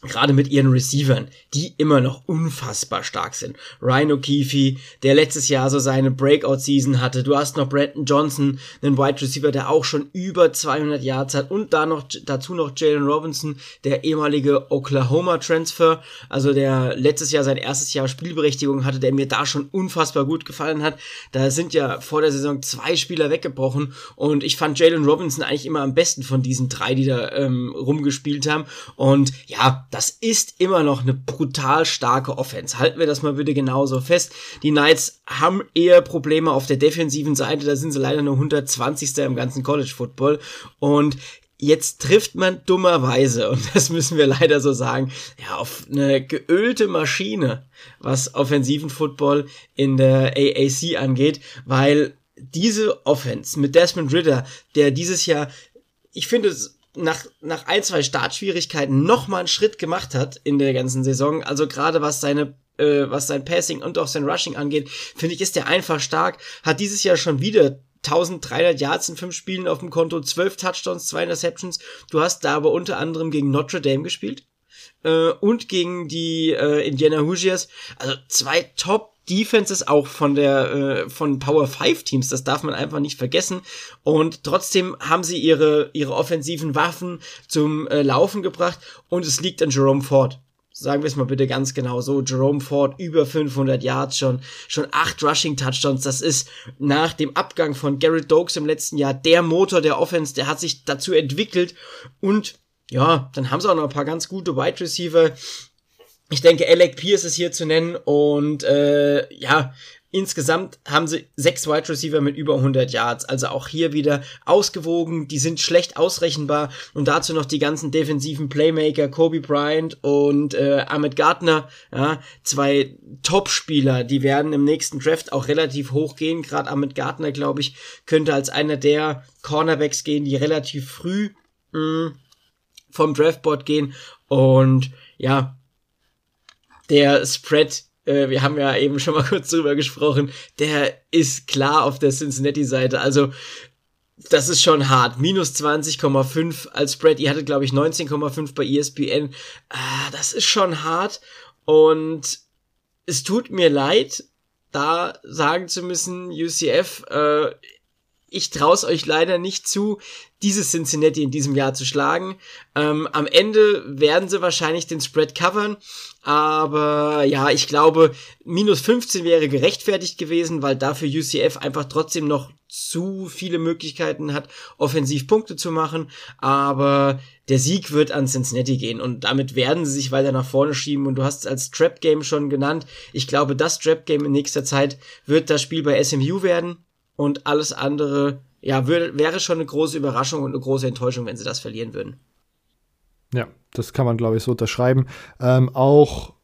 gerade mit ihren Receivern, die immer noch unfassbar stark sind. Ryan O'Keefe, der letztes Jahr so seine Breakout-Season hatte. Du hast noch Brandon Johnson, einen Wide Receiver, der auch schon über 200 Yards hat. Und da noch, dazu noch Jalen Robinson, der ehemalige Oklahoma-Transfer, also der letztes Jahr sein erstes Jahr Spielberechtigung hatte, der mir da schon unfassbar gut gefallen hat. Da sind ja vor der Saison zwei Spieler weggebrochen und ich fand Jalen Robinson eigentlich immer am besten von diesen drei, die da ähm, rumgespielt haben. Und ja, das ist immer noch eine brutal starke Offense. Halten wir das mal bitte genauso fest. Die Knights haben eher Probleme auf der defensiven Seite. Da sind sie leider nur 120. im ganzen College Football. Und jetzt trifft man dummerweise, <laughs> und das müssen wir leider so sagen, ja, auf eine geölte Maschine, was offensiven Football in der AAC angeht, weil diese Offense mit Desmond Ritter, der dieses Jahr, ich finde es nach, nach ein, zwei Startschwierigkeiten noch mal einen Schritt gemacht hat in der ganzen Saison. Also gerade was seine äh, was sein Passing und auch sein Rushing angeht, finde ich, ist der einfach stark. Hat dieses Jahr schon wieder 1300 Yards in fünf Spielen auf dem Konto, 12 Touchdowns, zwei Interceptions. Du hast da aber unter anderem gegen Notre Dame gespielt äh, und gegen die äh, Indiana Hoosiers. Also zwei Top Defenses auch von der äh, von Power 5 Teams, das darf man einfach nicht vergessen und trotzdem haben sie ihre ihre offensiven Waffen zum äh, Laufen gebracht und es liegt an Jerome Ford. Sagen wir es mal bitte ganz genau so. Jerome Ford über 500 Yards schon, schon acht Rushing Touchdowns. Das ist nach dem Abgang von Garrett Dokes im letzten Jahr der Motor der Offense. Der hat sich dazu entwickelt und ja, dann haben sie auch noch ein paar ganz gute Wide Receiver ich denke, Alec Pierce ist hier zu nennen und äh, ja, Insgesamt haben sie sechs Wide Receiver mit über 100 Yards, also auch hier wieder ausgewogen, die sind schlecht ausrechenbar. Und dazu noch die ganzen defensiven Playmaker, Kobe Bryant und äh, Ahmed Gardner, ja, zwei Top-Spieler, die werden im nächsten Draft auch relativ hoch gehen, gerade Ahmed Gardner, glaube ich, könnte als einer der Cornerbacks gehen, die relativ früh mh, mm, vom Draftboard gehen. Und ja, der Spread, äh, wir haben ja eben schon mal <laughs> kurz drüber gesprochen, der ist klar auf der Cincinnati-Seite. Also das ist schon hart. Minus 20,5 als Spread. Ihr hattet, glaube ich, 19,5 bei ESPN. Ah, das ist schon hart. Und es tut mir leid, da sagen zu müssen, UCF, äh, ich traue es euch leider nicht zu, dieses Cincinnati in diesem Jahr zu schlagen. Ähm, am Ende werden sie wahrscheinlich den Spread covern, aber ja, ich glaube, minus 15 wäre gerechtfertigt gewesen, weil dafür UCF einfach trotzdem noch zu viele Möglichkeiten hat, offensiv Punkte zu machen. Aber der Sieg wird an Cincinnati gehen und damit werden sie sich weiter nach vorne schieben. Und du hast es als Trap Game schon genannt. Ich glaube, das Trap Game in nächster Zeit wird das Spiel bei SMU werden und alles andere, ja, wäre schon eine große Überraschung und eine große Enttäuschung, wenn sie das verlieren würden. Ja, das kann man, glaube ich, so unterschreiben. Ähm, auch,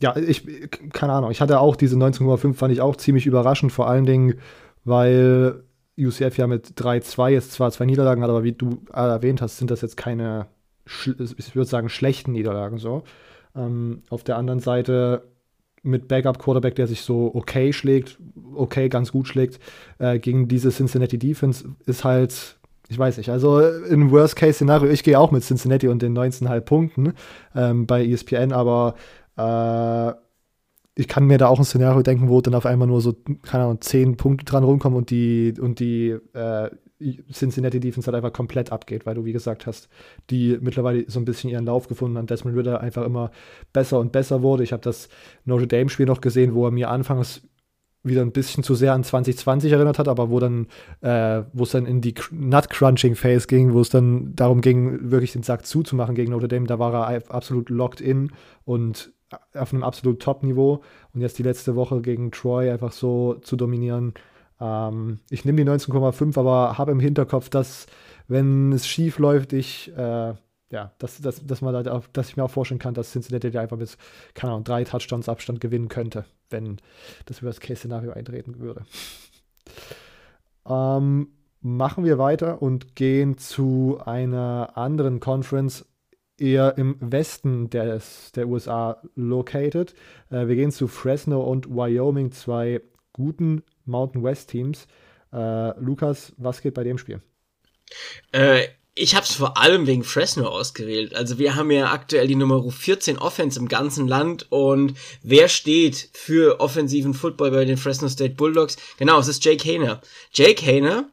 ja, ich, keine Ahnung, ich hatte auch diese 19,5, fand ich auch ziemlich überraschend, vor allen Dingen, weil UCF ja mit 3-2 jetzt zwar zwei Niederlagen hat, aber wie du erwähnt hast, sind das jetzt keine, ich würde sagen, schlechten Niederlagen so. Ähm, auf der anderen Seite mit Backup-Quarterback, der sich so okay schlägt, okay, ganz gut schlägt, äh, gegen diese Cincinnati Defense ist halt, ich weiß nicht, also im Worst-Case-Szenario, ich gehe auch mit Cincinnati und den 19,5 Punkten ähm, bei ESPN, aber äh, ich kann mir da auch ein Szenario denken, wo dann auf einmal nur so, keine Ahnung, 10 Punkte dran rumkommen und die, und die äh, Cincinnati Defense halt einfach komplett abgeht, weil du, wie gesagt hast, die mittlerweile so ein bisschen ihren Lauf gefunden haben. Desmond Ritter einfach immer besser und besser wurde. Ich habe das Notre Dame-Spiel noch gesehen, wo er mir anfangs wieder ein bisschen zu sehr an 2020 erinnert hat, aber wo dann, äh, wo es dann in die Nut-Crunching-Phase ging, wo es dann darum ging, wirklich den Sack zuzumachen gegen Notre Dame, da war er absolut locked in und auf einem absolut Top-Niveau. Und jetzt die letzte Woche gegen Troy einfach so zu dominieren, ähm, ich nehme die 19,5, aber habe im Hinterkopf, dass, wenn es schief läuft, ich, äh, ja, dass, dass, dass, man da, dass ich mir auch vorstellen kann, dass Cincinnati einfach bis, keine Ahnung, drei Touchdowns Abstand gewinnen könnte, wenn das Worst-Case-Szenario eintreten würde. ähm, machen wir weiter und gehen zu einer anderen Conference, eher im Westen des, der USA located. Äh, wir gehen zu Fresno und Wyoming, zwei guten Mountain West Teams. Äh, Lukas, was geht bei dem Spiel? Äh, ich habe es vor allem wegen Fresno ausgewählt. Also wir haben ja aktuell die Nummer 14 Offense im ganzen Land und wer steht für offensiven Football bei den Fresno State Bulldogs? Genau, es ist Jake Hayner. Jake Hayner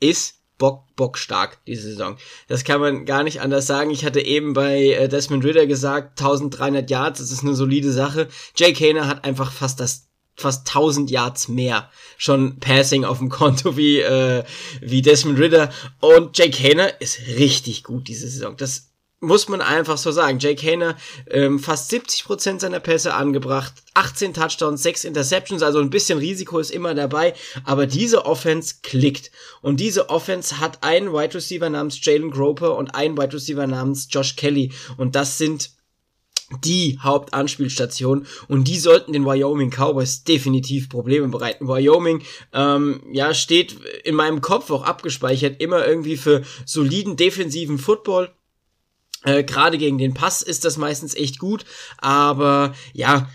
ist Bock, Bock stark diese Saison. Das kann man gar nicht anders sagen. Ich hatte eben bei äh, Desmond Ritter gesagt, 1300 Yards, das ist eine solide Sache. Jake Hayner hat einfach fast das fast 1000 Yards mehr schon Passing auf dem Konto wie, äh, wie Desmond Ritter. Und Jake Hayner ist richtig gut diese Saison. Das muss man einfach so sagen. Jake Hayner ähm, fast 70% seiner Pässe angebracht, 18 Touchdowns, 6 Interceptions, also ein bisschen Risiko ist immer dabei, aber diese Offense klickt. Und diese Offense hat einen Wide Receiver namens Jalen Groper und einen Wide Receiver namens Josh Kelly. Und das sind die Hauptanspielstation und die sollten den Wyoming Cowboys definitiv Probleme bereiten. Wyoming, ähm, ja, steht in meinem Kopf auch abgespeichert immer irgendwie für soliden defensiven Football. Äh, Gerade gegen den Pass ist das meistens echt gut, aber ja,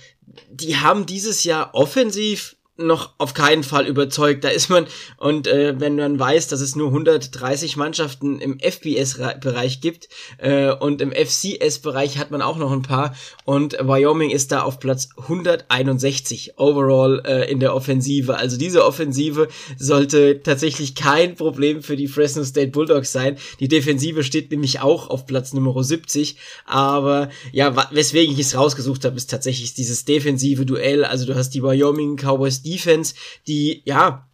die haben dieses Jahr offensiv noch auf keinen Fall überzeugt. Da ist man, und äh, wenn man weiß, dass es nur 130 Mannschaften im FBS-Bereich gibt äh, und im FCS-Bereich hat man auch noch ein paar und Wyoming ist da auf Platz 161 overall äh, in der Offensive. Also diese Offensive sollte tatsächlich kein Problem für die Fresno State Bulldogs sein. Die Defensive steht nämlich auch auf Platz Nummer 70, aber ja, weswegen ich es rausgesucht habe, ist tatsächlich dieses defensive Duell. Also du hast die Wyoming Cowboys Defense, die ja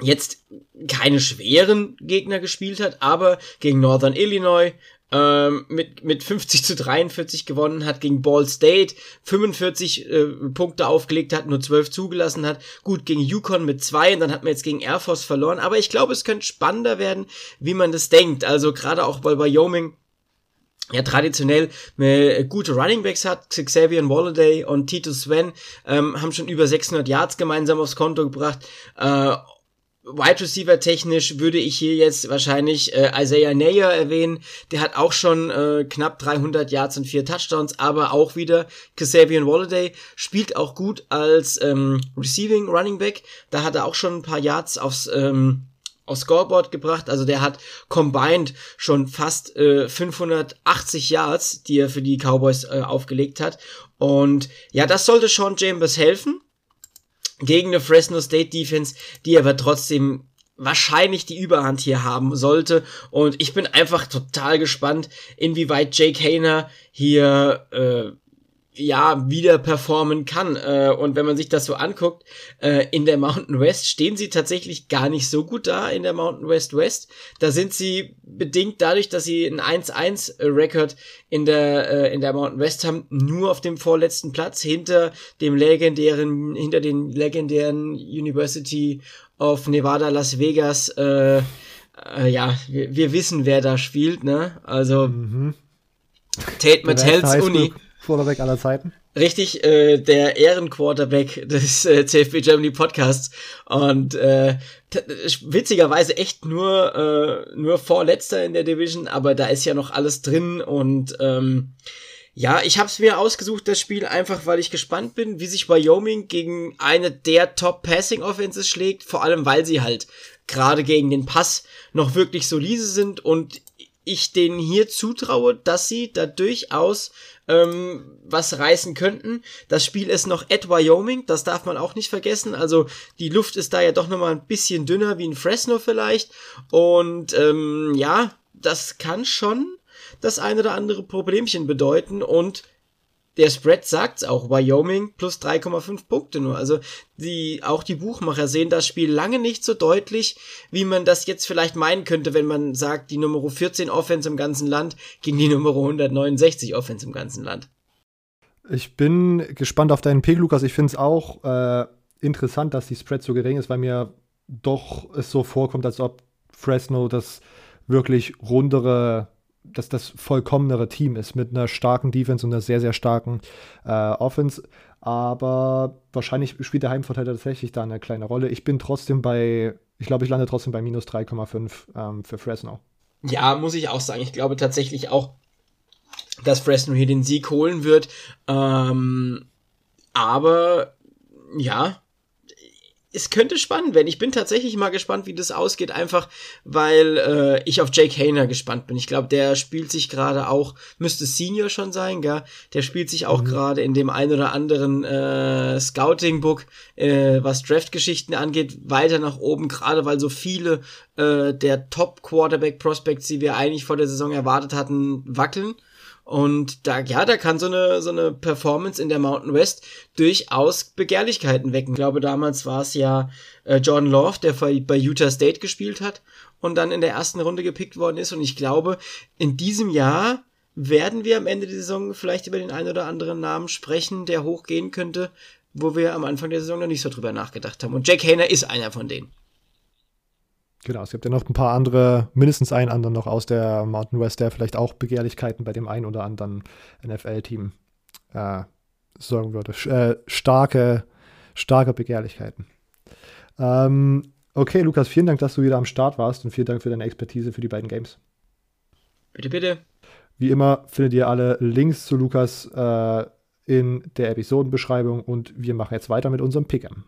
jetzt keine schweren Gegner gespielt hat, aber gegen Northern Illinois ähm, mit, mit 50 zu 43 gewonnen hat, gegen Ball State 45 äh, Punkte aufgelegt hat, nur 12 zugelassen hat, gut gegen Yukon mit zwei und dann hat man jetzt gegen Air Force verloren, aber ich glaube, es könnte spannender werden, wie man das denkt, also gerade auch bei Wyoming ja traditionell äh, gute Runningbacks hat. Xavier Walladay und Titus Sven ähm, haben schon über 600 Yards gemeinsam aufs Konto gebracht. Äh, Wide Receiver technisch würde ich hier jetzt wahrscheinlich äh, Isaiah Nayer erwähnen. Der hat auch schon äh, knapp 300 Yards und vier Touchdowns, aber auch wieder Xavier Walladay spielt auch gut als ähm, Receiving Running Back. Da hat er auch schon ein paar Yards aufs ähm, aufs Scoreboard gebracht. Also der hat combined schon fast äh, 580 Yards, die er für die Cowboys äh, aufgelegt hat. Und ja, das sollte Sean Chambers helfen gegen eine Fresno State Defense, die aber trotzdem wahrscheinlich die Überhand hier haben sollte. Und ich bin einfach total gespannt, inwieweit Jake Hayner hier äh, ja wieder performen kann. Äh, und wenn man sich das so anguckt, äh, in der Mountain West stehen sie tatsächlich gar nicht so gut da in der Mountain West West. Da sind sie bedingt dadurch, dass sie einen 1-1 Record in der äh, in der Mountain West haben, nur auf dem vorletzten Platz hinter dem legendären hinter den legendären University of Nevada Las Vegas. Äh, äh, ja, wir, wir wissen, wer da spielt, ne? Also mhm. Tate Mattels Uni. Quarterback aller Zeiten. Richtig, äh, der Ehrenquarterback des äh, CFB Germany Podcasts. Und äh, witzigerweise echt nur äh, nur vorletzter in der Division, aber da ist ja noch alles drin. Und ähm, ja, ich habe es mir ausgesucht, das Spiel, einfach weil ich gespannt bin, wie sich Wyoming gegen eine der Top Passing Offenses schlägt, vor allem weil sie halt gerade gegen den Pass noch wirklich solide sind und ich denen hier zutraue, dass sie da durchaus ähm, was reißen könnten. Das Spiel ist noch at Wyoming, das darf man auch nicht vergessen. Also die Luft ist da ja doch nochmal ein bisschen dünner wie in Fresno vielleicht. Und ähm, ja, das kann schon das eine oder andere Problemchen bedeuten. Und der Spread sagt's auch, Wyoming plus 3,5 Punkte nur. Also die, auch die Buchmacher sehen das Spiel lange nicht so deutlich, wie man das jetzt vielleicht meinen könnte, wenn man sagt, die Nummer 14 Offense im ganzen Land gegen die Nummer 169 Offense im ganzen Land. Ich bin gespannt auf deinen Pick, Lukas. Ich finde es auch äh, interessant, dass die Spread so gering ist, weil mir doch es so vorkommt, als ob Fresno das wirklich rundere dass das vollkommenere Team ist mit einer starken Defense und einer sehr, sehr starken äh, Offense. Aber wahrscheinlich spielt der Heimvorteil tatsächlich da eine kleine Rolle. Ich bin trotzdem bei, ich glaube, ich lande trotzdem bei minus 3,5 ähm, für Fresno. Ja, muss ich auch sagen. Ich glaube tatsächlich auch, dass Fresno hier den Sieg holen wird. Ähm, aber ja, es könnte spannend werden. Ich bin tatsächlich mal gespannt, wie das ausgeht, einfach weil äh, ich auf Jake Hayner gespannt bin. Ich glaube, der spielt sich gerade auch, müsste Senior schon sein, gell? Der spielt sich auch mhm. gerade in dem ein oder anderen äh, Scouting-Book, äh, was Draft-Geschichten angeht, weiter nach oben, gerade weil so viele äh, der Top-Quarterback-Prospects, die wir eigentlich vor der Saison erwartet hatten, wackeln. Und da, ja, da kann so eine, so eine Performance in der Mountain West durchaus Begehrlichkeiten wecken. Ich glaube, damals war es ja äh, Jordan Love, der bei Utah State gespielt hat und dann in der ersten Runde gepickt worden ist. Und ich glaube, in diesem Jahr werden wir am Ende der Saison vielleicht über den einen oder anderen Namen sprechen, der hochgehen könnte, wo wir am Anfang der Saison noch nicht so drüber nachgedacht haben. Und Jack Hayner ist einer von denen. Genau, es gibt ja noch ein paar andere, mindestens einen anderen noch aus der Mountain West, der vielleicht auch Begehrlichkeiten bei dem einen oder anderen NFL-Team äh, sorgen würde. Äh, starke, starke Begehrlichkeiten. Ähm, okay, Lukas, vielen Dank, dass du wieder am Start warst und vielen Dank für deine Expertise für die beiden Games. Bitte, bitte. Wie immer findet ihr alle Links zu Lukas äh, in der Episodenbeschreibung und wir machen jetzt weiter mit unserem Pick'em.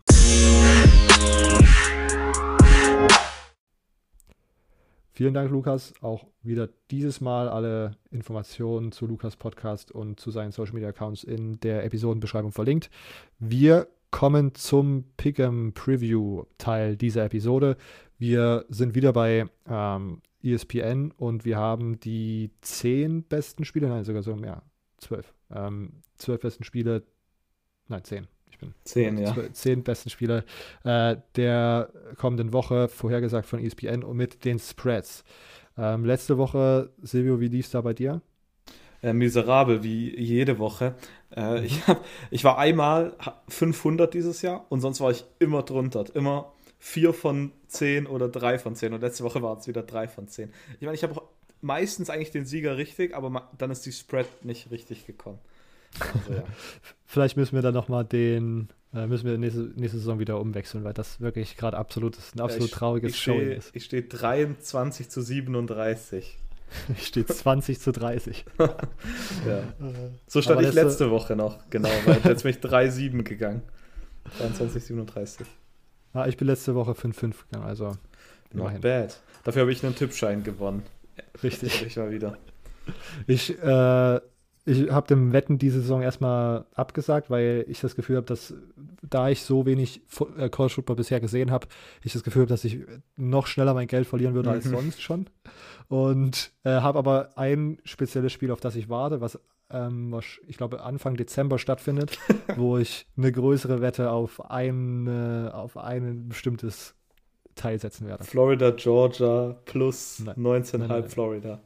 Vielen Dank, Lukas. Auch wieder dieses Mal alle Informationen zu Lukas Podcast und zu seinen Social Media Accounts in der Episodenbeschreibung verlinkt. Wir kommen zum Pick'em Preview Teil dieser Episode. Wir sind wieder bei ähm, ESPN und wir haben die zehn besten Spiele, nein, sogar so mehr, zwölf. Ähm, zwölf besten Spiele, nein, zehn ich bin zehn, ja. zehn besten Spieler äh, der kommenden Woche, vorhergesagt von ESPN und mit den Spreads. Ähm, letzte Woche, Silvio, wie lief es da bei dir? Äh, miserabel, wie jede Woche. Äh, mhm. ich, hab, ich war einmal 500 dieses Jahr und sonst war ich immer drunter. Immer 4 von 10 oder 3 von 10. Und letzte Woche war es wieder 3 von 10. Ich meine, ich habe meistens eigentlich den Sieger richtig, aber dann ist die Spread nicht richtig gekommen. Also, ja. Vielleicht müssen wir dann nochmal den, äh, müssen wir nächste, nächste Saison wieder umwechseln, weil das wirklich gerade absolut ein absolut ja, ich, trauriges ich Showing ist. Ich stehe 23 zu 37. <laughs> Ich stehe 20 zu 30. <laughs> ja. So stand Aber ich letzte Woche noch, genau, weil jetzt bin ich 3-7 gegangen. 23, 37. Ah, ich bin letzte Woche 5-5 gegangen, also. Not immerhin. bad. Dafür habe ich einen Tippschein gewonnen. Richtig. Ich mal wieder. Ich äh, ich habe dem Wetten diese Saison erstmal abgesagt, weil ich das Gefühl habe, dass da ich so wenig äh, College Football bisher gesehen habe, ich das Gefühl habe, dass ich noch schneller mein Geld verlieren würde mhm. als sonst schon. Und äh, habe aber ein spezielles Spiel, auf das ich warte, was ähm, ich glaube Anfang Dezember stattfindet, <laughs> wo ich eine größere Wette auf ein, äh, auf ein bestimmtes Teil setzen werde. Florida, Georgia plus 19,5 Florida.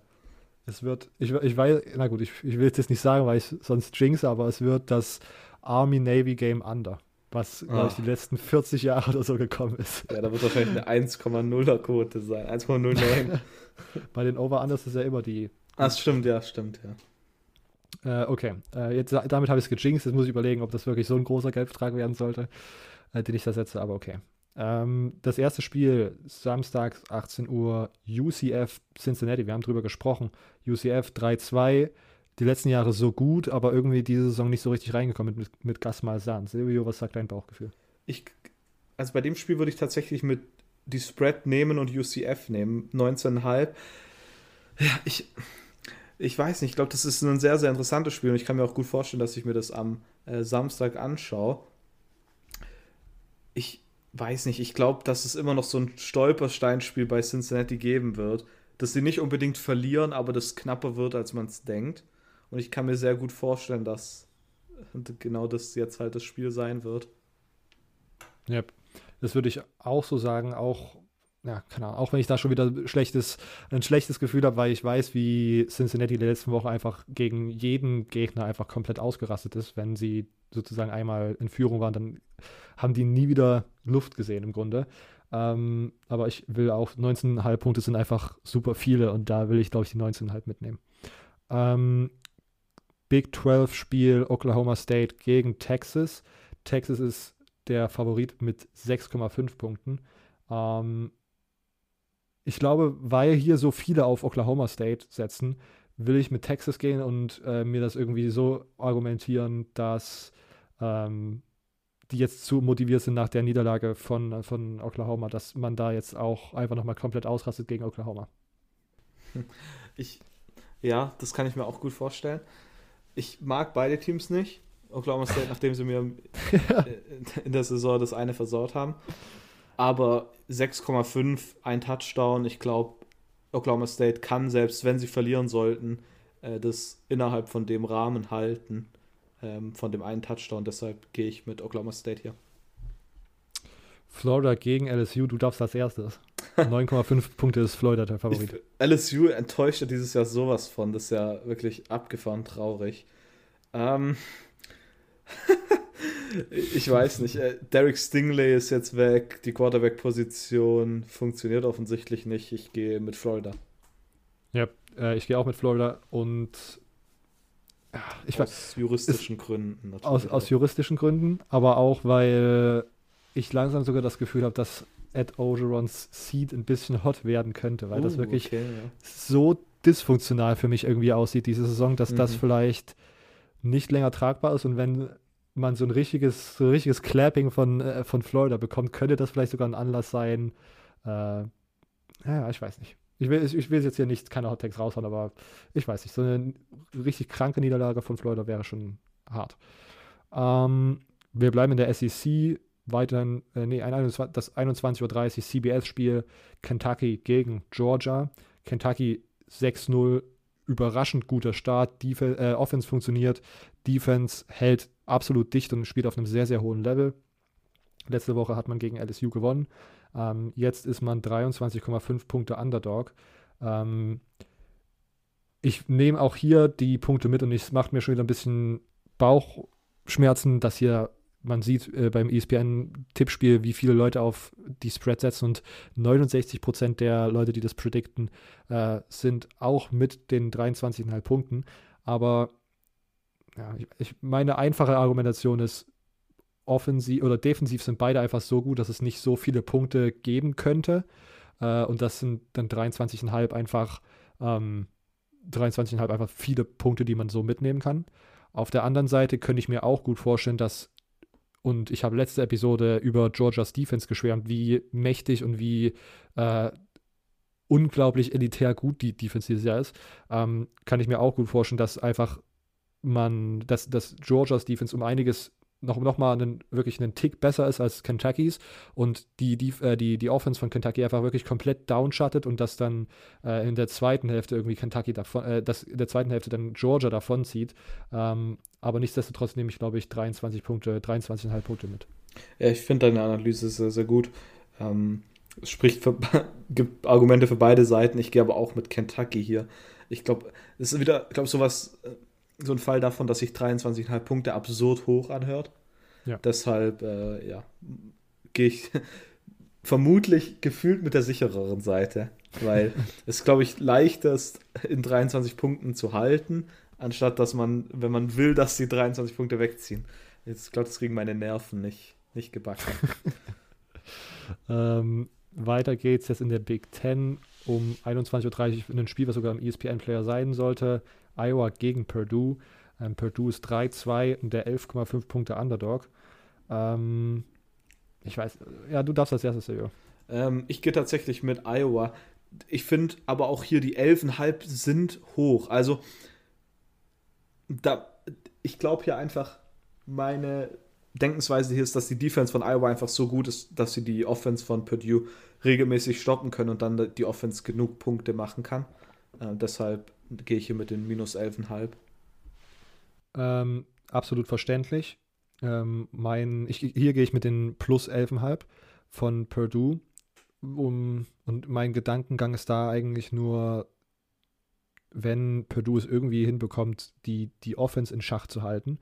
Es wird, ich, ich weiß, na gut, ich, ich will es jetzt nicht sagen, weil ich sonst jinx, aber es wird das Army-Navy Game Under, was, ah. glaube ich, die letzten 40 Jahre oder so gekommen ist. Ja, da wird wahrscheinlich eine 1,0er Quote sein, 1,09. <laughs> Bei den Over-Unders ist ja immer die. Ah, stimmt, ja, stimmt, ja. Äh, okay, äh, jetzt, damit habe ich es gejinxt. Jetzt muss ich überlegen, ob das wirklich so ein großer Geldbetrag werden sollte, äh, den ich da setze, aber okay. Ähm, das erste Spiel, samstags 18 Uhr, UCF Cincinnati. Wir haben drüber gesprochen. UCF 3-2. Die letzten Jahre so gut, aber irgendwie diese Saison nicht so richtig reingekommen mit, mit Gas Malzahn. Silvio, was sagt dein Bauchgefühl? Ich, also bei dem Spiel würde ich tatsächlich mit die Spread nehmen und UCF nehmen. 19,5. Ja, ich, ich weiß nicht. Ich glaube, das ist ein sehr, sehr interessantes Spiel und ich kann mir auch gut vorstellen, dass ich mir das am äh, Samstag anschaue. Ich, weiß nicht, ich glaube, dass es immer noch so ein Stolpersteinspiel bei Cincinnati geben wird, dass sie nicht unbedingt verlieren, aber das knapper wird, als man es denkt. Und ich kann mir sehr gut vorstellen, dass genau das jetzt halt das Spiel sein wird. Ja, das würde ich auch so sagen, auch ja, keine Ahnung, auch wenn ich da schon wieder schlechtes, ein schlechtes Gefühl habe, weil ich weiß, wie Cincinnati in der letzten Woche einfach gegen jeden Gegner einfach komplett ausgerastet ist, wenn sie sozusagen einmal in Führung waren, dann haben die nie wieder Luft gesehen im Grunde. Ähm, aber ich will auch 19,5 Punkte sind einfach super viele und da will ich, glaube ich, die 19,5 mitnehmen. Ähm, Big 12 Spiel Oklahoma State gegen Texas. Texas ist der Favorit mit 6,5 Punkten. Ähm, ich glaube, weil hier so viele auf Oklahoma State setzen, will ich mit Texas gehen und äh, mir das irgendwie so argumentieren, dass ähm, die jetzt zu motiviert sind nach der Niederlage von, von Oklahoma, dass man da jetzt auch einfach nochmal komplett ausrastet gegen Oklahoma. <laughs> Ich, ja, das kann ich mir auch gut vorstellen. Ich mag beide Teams nicht. Oklahoma State, nachdem sie mir <laughs> in der Saison das eine versaut haben. Aber 6,5, ein Touchdown. Ich glaube, Oklahoma State kann, selbst wenn sie verlieren sollten, äh, das innerhalb von dem Rahmen halten, ähm, von dem einen Touchdown. Deshalb gehe ich mit Oklahoma State hier. Florida gegen LSU, du darfst als erstes. <laughs> 9,5 Punkte ist Florida der Favorit. Ich, LSU enttäuscht ja dieses Jahr sowas von. Das ist ja wirklich abgefahren traurig. Ähm. <laughs> ich weiß nicht. Äh, Derek Stingley ist jetzt weg. Die Quarterback-Position funktioniert offensichtlich nicht. Ich gehe mit Florida. Ja, äh, ich gehe auch mit Florida und ich aus weiß, juristischen ist, Gründen. Natürlich. Aus, aus juristischen Gründen, aber auch weil ich langsam sogar das Gefühl habe, dass Ed Ogerons Seed ein bisschen hot werden könnte, weil uh, das wirklich okay, ja. so dysfunktional für mich irgendwie aussieht diese Saison, dass mhm. das vielleicht nicht länger tragbar ist und wenn man so ein richtiges, so ein richtiges Clapping von, äh, von Florida bekommt, könnte das vielleicht sogar ein Anlass sein. Äh, ja, ich weiß nicht. Ich will, ich will jetzt hier nicht keine Hot Takes raushauen, aber ich weiß nicht. So eine richtig kranke Niederlage von Florida wäre schon hart. Ähm, wir bleiben in der SEC. Weiterhin, äh, nee, das 21.30 Uhr CBS-Spiel Kentucky gegen Georgia. Kentucky 6-0 überraschend guter Start. Def äh, Offense funktioniert, Defense hält absolut dicht und spielt auf einem sehr, sehr hohen Level. Letzte Woche hat man gegen LSU gewonnen. Ähm, jetzt ist man 23,5 Punkte Underdog. Ähm, ich nehme auch hier die Punkte mit und es macht mir schon wieder ein bisschen Bauchschmerzen, dass hier man sieht äh, beim ESPN-Tippspiel, wie viele Leute auf die Spread setzen und 69 Prozent der Leute, die das predikten, äh, sind auch mit den 23,5 Punkten. Aber ja, ich, ich, meine einfache Argumentation ist, offensiv oder defensiv sind beide einfach so gut, dass es nicht so viele Punkte geben könnte. Äh, und das sind dann 23,5 einfach ähm, 23,5 einfach viele Punkte, die man so mitnehmen kann. Auf der anderen Seite könnte ich mir auch gut vorstellen, dass und ich habe letzte Episode über Georgias Defense geschwärmt, wie mächtig und wie äh, unglaublich elitär gut die Defense dieses Jahr ist. Ähm, kann ich mir auch gut vorstellen, dass einfach man, dass, dass Georgias Defense um einiges noch, noch mal einen, wirklich einen Tick besser ist als Kentuckys und die, die, äh, die, die Offense von Kentucky einfach wirklich komplett downshuttet und dass dann äh, in der zweiten Hälfte irgendwie Kentucky davon, äh, dass in der zweiten Hälfte dann Georgia davon zieht. Ähm, aber nichtsdestotrotz nehme ich, glaube ich, 23 Punkte, 23,5 Punkte mit. Ja, ich finde deine Analyse sehr, sehr gut. Ähm, es spricht für, <laughs> gibt Argumente für beide Seiten. Ich gehe aber auch mit Kentucky hier. Ich glaube, es ist wieder, ich glaube, sowas, äh, so ein Fall davon, dass sich 23,5 Punkte absurd hoch anhört. Ja. Deshalb, äh, ja, gehe ich <laughs> vermutlich gefühlt mit der sichereren Seite, weil <laughs> es, glaube ich, leichter ist, in 23 Punkten zu halten, anstatt dass man, wenn man will, dass die 23 Punkte wegziehen. Jetzt, glaube das kriegen meine Nerven nicht, nicht gebacken. <laughs> ähm, weiter geht's jetzt in der Big Ten um 21.30 Uhr in ein Spiel, was sogar im ESPN-Player sein sollte. Iowa gegen Purdue. Ähm, Purdue ist 3-2 und der 11,5 Punkte Underdog. Ähm, ich weiß, ja, du darfst als erstes, Sergio. Ähm, ich gehe tatsächlich mit Iowa. Ich finde aber auch hier die 11,5 sind hoch. Also, da, ich glaube hier einfach, meine Denkensweise hier ist, dass die Defense von Iowa einfach so gut ist, dass sie die Offense von Purdue regelmäßig stoppen können und dann die Offense genug Punkte machen kann. Äh, deshalb gehe ich hier mit den minus 11,5. Ähm, absolut verständlich. Ähm, mein, ich, hier gehe ich mit den plus 11,5 von Purdue. Um, und mein Gedankengang ist da eigentlich nur, wenn Purdue es irgendwie hinbekommt, die, die Offense in Schach zu halten,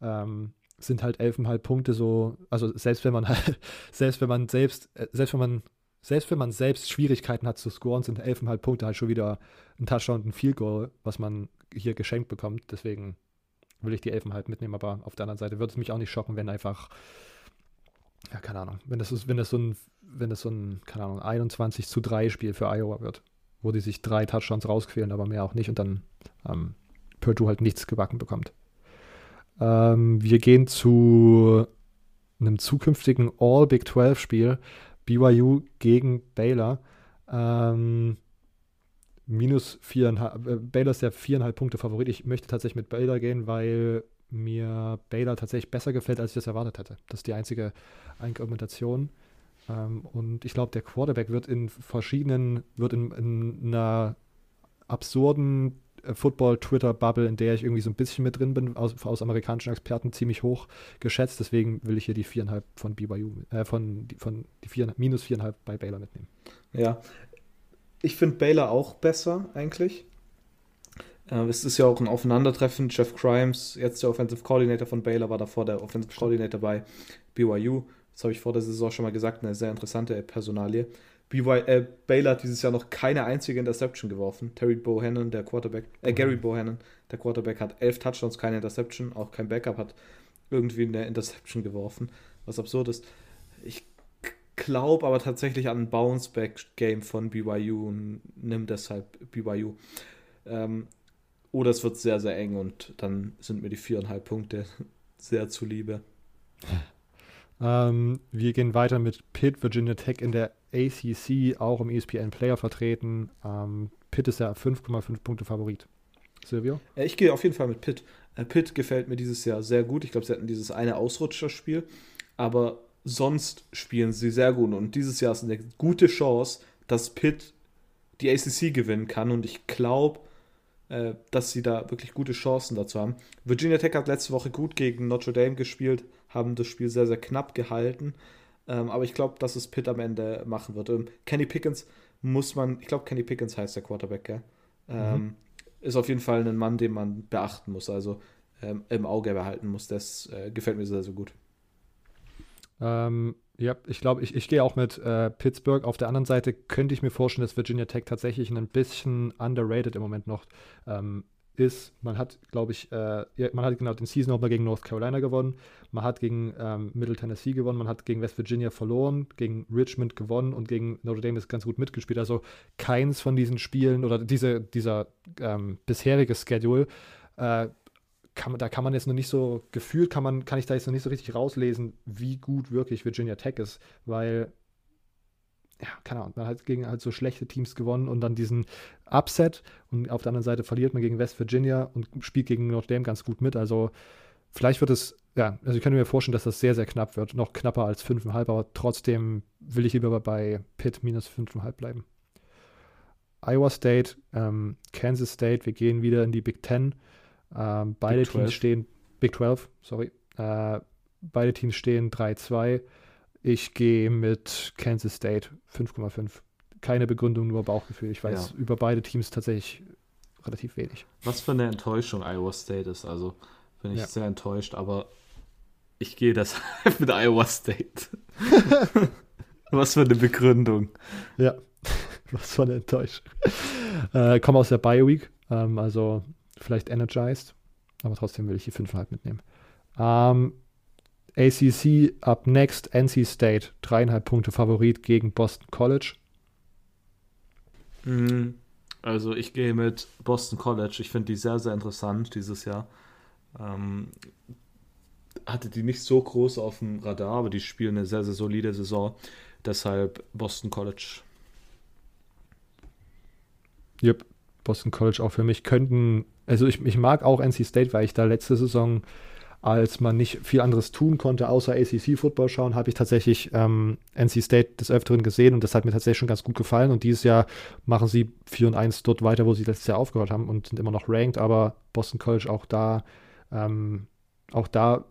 ähm, sind halt 11,5 Punkte so, also selbst wenn man halt, <laughs> selbst wenn man selbst, äh, selbst wenn man selbst wenn man selbst Schwierigkeiten hat zu scoren, sind 11,5 Punkte halt schon wieder ein Touchdown und ein Field Goal, was man hier geschenkt bekommt. Deswegen will ich die 11,5 mitnehmen, aber auf der anderen Seite würde es mich auch nicht schocken, wenn einfach, ja, keine Ahnung, wenn das, ist, wenn das so ein, wenn das so ein, keine Ahnung, 21 zu 3 Spiel für Iowa wird, wo die sich drei Touchdowns rausquälen, aber mehr auch nicht und dann ähm, Purdue halt nichts gebacken bekommt. Ähm, wir gehen zu einem zukünftigen All Big 12 Spiel. BYU gegen Baylor. Ähm, minus viereinhalb. Äh, Baylor ist der viereinhalb Punkte Favorit. Ich möchte tatsächlich mit Baylor gehen, weil mir Baylor tatsächlich besser gefällt, als ich das erwartet hätte. Das ist die einzige Argumentation. Ähm, und ich glaube, der Quarterback wird in verschiedenen, wird in, in einer absurden Football-Twitter-Bubble, in der ich irgendwie so ein bisschen mit drin bin, aus, aus amerikanischen Experten ziemlich hoch geschätzt. Deswegen will ich hier die viereinhalb von BYU, äh, von, von die vier, minus viereinhalb bei Baylor mitnehmen. Ja, ich finde Baylor auch besser eigentlich. Äh, es ist ja auch ein Aufeinandertreffen. Jeff Crimes, jetzt der Offensive Coordinator von Baylor, war davor der Offensive Coordinator bei BYU. Das habe ich vor der Saison schon mal gesagt, eine sehr interessante Personalie. BY, äh, Baylor hat dieses Jahr noch keine einzige Interception geworfen. Terry Bohannon, der Quarterback, äh, Gary mhm. Bohannon, der Quarterback, hat elf Touchdowns, keine Interception. Auch kein Backup hat irgendwie eine Interception geworfen, was absurd ist. Ich glaube aber tatsächlich an ein Bounce-Back-Game von BYU und nimm deshalb BYU. Ähm, oder es wird sehr, sehr eng und dann sind mir die viereinhalb Punkte <laughs> sehr zuliebe. <laughs> Ähm, wir gehen weiter mit Pitt, Virginia Tech in der ACC, auch im ESPN Player vertreten. Ähm, Pitt ist der 5,5 Punkte Favorit. Silvio? Äh, ich gehe auf jeden Fall mit Pitt. Äh, Pitt gefällt mir dieses Jahr sehr gut. Ich glaube, sie hatten dieses eine Ausrutscherspiel, aber sonst spielen sie sehr gut. Und dieses Jahr ist eine gute Chance, dass Pitt die ACC gewinnen kann. Und ich glaube, äh, dass sie da wirklich gute Chancen dazu haben. Virginia Tech hat letzte Woche gut gegen Notre Dame gespielt, haben das Spiel sehr, sehr knapp gehalten. Ähm, aber ich glaube, dass es Pitt am Ende machen wird. Ähm, Kenny Pickens muss man, ich glaube, Kenny Pickens heißt der Quarterback, gell? Ähm, mhm. Ist auf jeden Fall ein Mann, den man beachten muss, also ähm, im Auge behalten muss. Das äh, gefällt mir sehr, sehr gut. Ähm, ja, ich glaube, ich, ich gehe auch mit äh, Pittsburgh. Auf der anderen Seite könnte ich mir vorstellen, dass Virginia Tech tatsächlich ein bisschen underrated im Moment noch ähm, ist, man hat, glaube ich, äh, man hat genau den Season Opener gegen North Carolina gewonnen, man hat gegen ähm, Middle Tennessee gewonnen, man hat gegen West Virginia verloren, gegen Richmond gewonnen und gegen Notre Dame ist ganz gut mitgespielt. Also keins von diesen Spielen oder diese, dieser ähm, bisherige Schedule, äh, kann, da kann man jetzt noch nicht so, gefühlt kann man, kann ich da jetzt noch nicht so richtig rauslesen, wie gut wirklich Virginia Tech ist, weil ja, keine Ahnung, man hat gegen halt so schlechte Teams gewonnen und dann diesen Upset und auf der anderen Seite verliert man gegen West Virginia und spielt gegen Notre Dame ganz gut mit. Also vielleicht wird es, ja, also ich könnte mir vorstellen, dass das sehr, sehr knapp wird. Noch knapper als 5,5, aber trotzdem will ich lieber bei Pitt minus 5,5 bleiben. Iowa State, ähm, Kansas State, wir gehen wieder in die Big Ten. Ähm, beide Teams stehen, Big 12, sorry. Äh, beide Teams stehen 3-2. Ich gehe mit Kansas State 5,5. Keine Begründung, nur Bauchgefühl. Ich weiß ja. über beide Teams tatsächlich relativ wenig. Was für eine Enttäuschung Iowa State ist. Also bin ich ja. sehr enttäuscht, aber ich gehe deshalb <laughs> mit Iowa State. <laughs> Was für eine Begründung. Ja, <laughs> was für eine Enttäuschung. Äh, komme aus der Bio Week, ähm, also vielleicht energized, aber trotzdem will ich die 5,5 mitnehmen. Ähm, ACC up next, NC State, dreieinhalb Punkte Favorit gegen Boston College. Mhm. Also ich gehe mit Boston College. Ich finde die sehr, sehr interessant dieses Jahr. Ähm, hatte die nicht so groß auf dem Radar, aber die spielen eine sehr, sehr solide Saison. Deshalb Boston College. Yep, Boston College auch für mich könnten, also ich, ich mag auch NC State, weil ich da letzte Saison als man nicht viel anderes tun konnte, außer ACC-Football schauen, habe ich tatsächlich ähm, NC State des Öfteren gesehen und das hat mir tatsächlich schon ganz gut gefallen. Und dieses Jahr machen sie 4 und 1 dort weiter, wo sie letztes Jahr aufgehört haben und sind immer noch ranked, aber Boston College auch da, ähm, auch da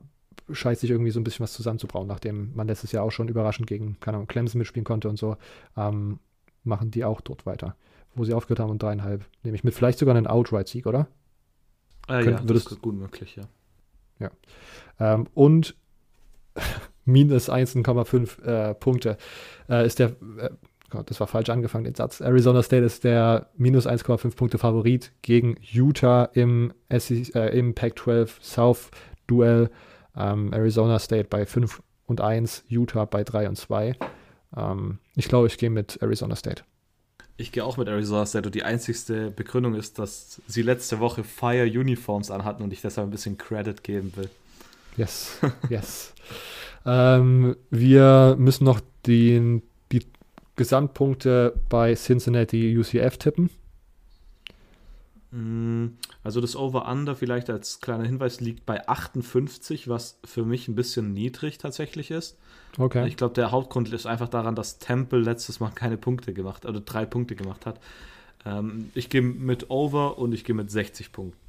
scheint sich irgendwie so ein bisschen was zusammenzubrauen, nachdem man letztes Jahr auch schon überraschend gegen, keine Ahnung, Clemson mitspielen konnte und so, ähm, machen die auch dort weiter, wo sie aufgehört haben und dreieinhalb, nehme ich mit. Vielleicht sogar einen Outright-Sieg, oder? Äh, ja, das ist gut möglich, ja. Ja. Ähm, und <laughs> minus 1,5 äh, Punkte äh, ist der, äh, Gott, das war falsch angefangen, den Satz. Arizona State ist der minus 1,5 Punkte Favorit gegen Utah im, SEC, äh, im Pac-12 South Duell. Ähm, Arizona State bei 5 und 1, Utah bei 3 und 2. Ähm, ich glaube, ich gehe mit Arizona State. Ich gehe auch mit Arizona State und die einzigste Begründung ist, dass sie letzte Woche Fire Uniforms anhatten und ich deshalb ein bisschen Credit geben will. Yes, yes. <laughs> ähm, wir müssen noch den, die Gesamtpunkte bei Cincinnati UCF tippen. Mm, also das Over-Under vielleicht als kleiner Hinweis liegt bei 58, was für mich ein bisschen niedrig tatsächlich ist. Okay. Ich glaube, der Hauptgrund ist einfach daran, dass Temple letztes Mal keine Punkte gemacht oder drei Punkte gemacht hat. Ähm, ich gehe mit Over und ich gehe mit 60 Punkten.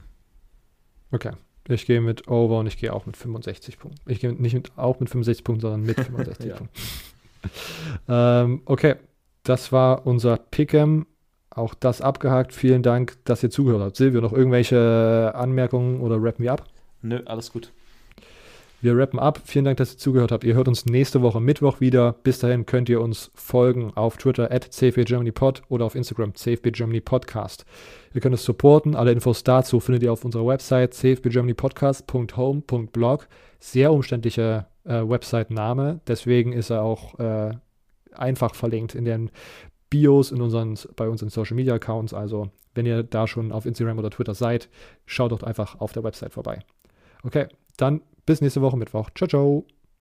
Okay. Ich gehe mit Over und ich gehe auch mit 65 Punkten. Ich gehe nicht mit, auch mit 65 Punkten, sondern mit <laughs> 65 Punkten. <laughs> ähm, okay, das war unser Pick'em. Auch das abgehakt. Vielen Dank, dass ihr zugehört habt. Silvio, noch irgendwelche Anmerkungen oder rappen wir ab? Nö, alles gut. Wir rappen ab. Vielen Dank, dass ihr zugehört habt. Ihr hört uns nächste Woche Mittwoch wieder. Bis dahin könnt ihr uns folgen auf Twitter at CFBGermanyPod oder auf Instagram CFBGermanyPodcast. Ihr könnt uns supporten. Alle Infos dazu findet ihr auf unserer Website cfbgermanypodcast.home.blog. Sehr umständlicher äh, Website-Name. Deswegen ist er auch äh, einfach verlinkt in den Bios in unseren, bei unseren Social Media Accounts. Also, wenn ihr da schon auf Instagram oder Twitter seid, schaut doch einfach auf der Website vorbei. Okay, dann bis nächste Woche Mittwoch. Ciao, ciao.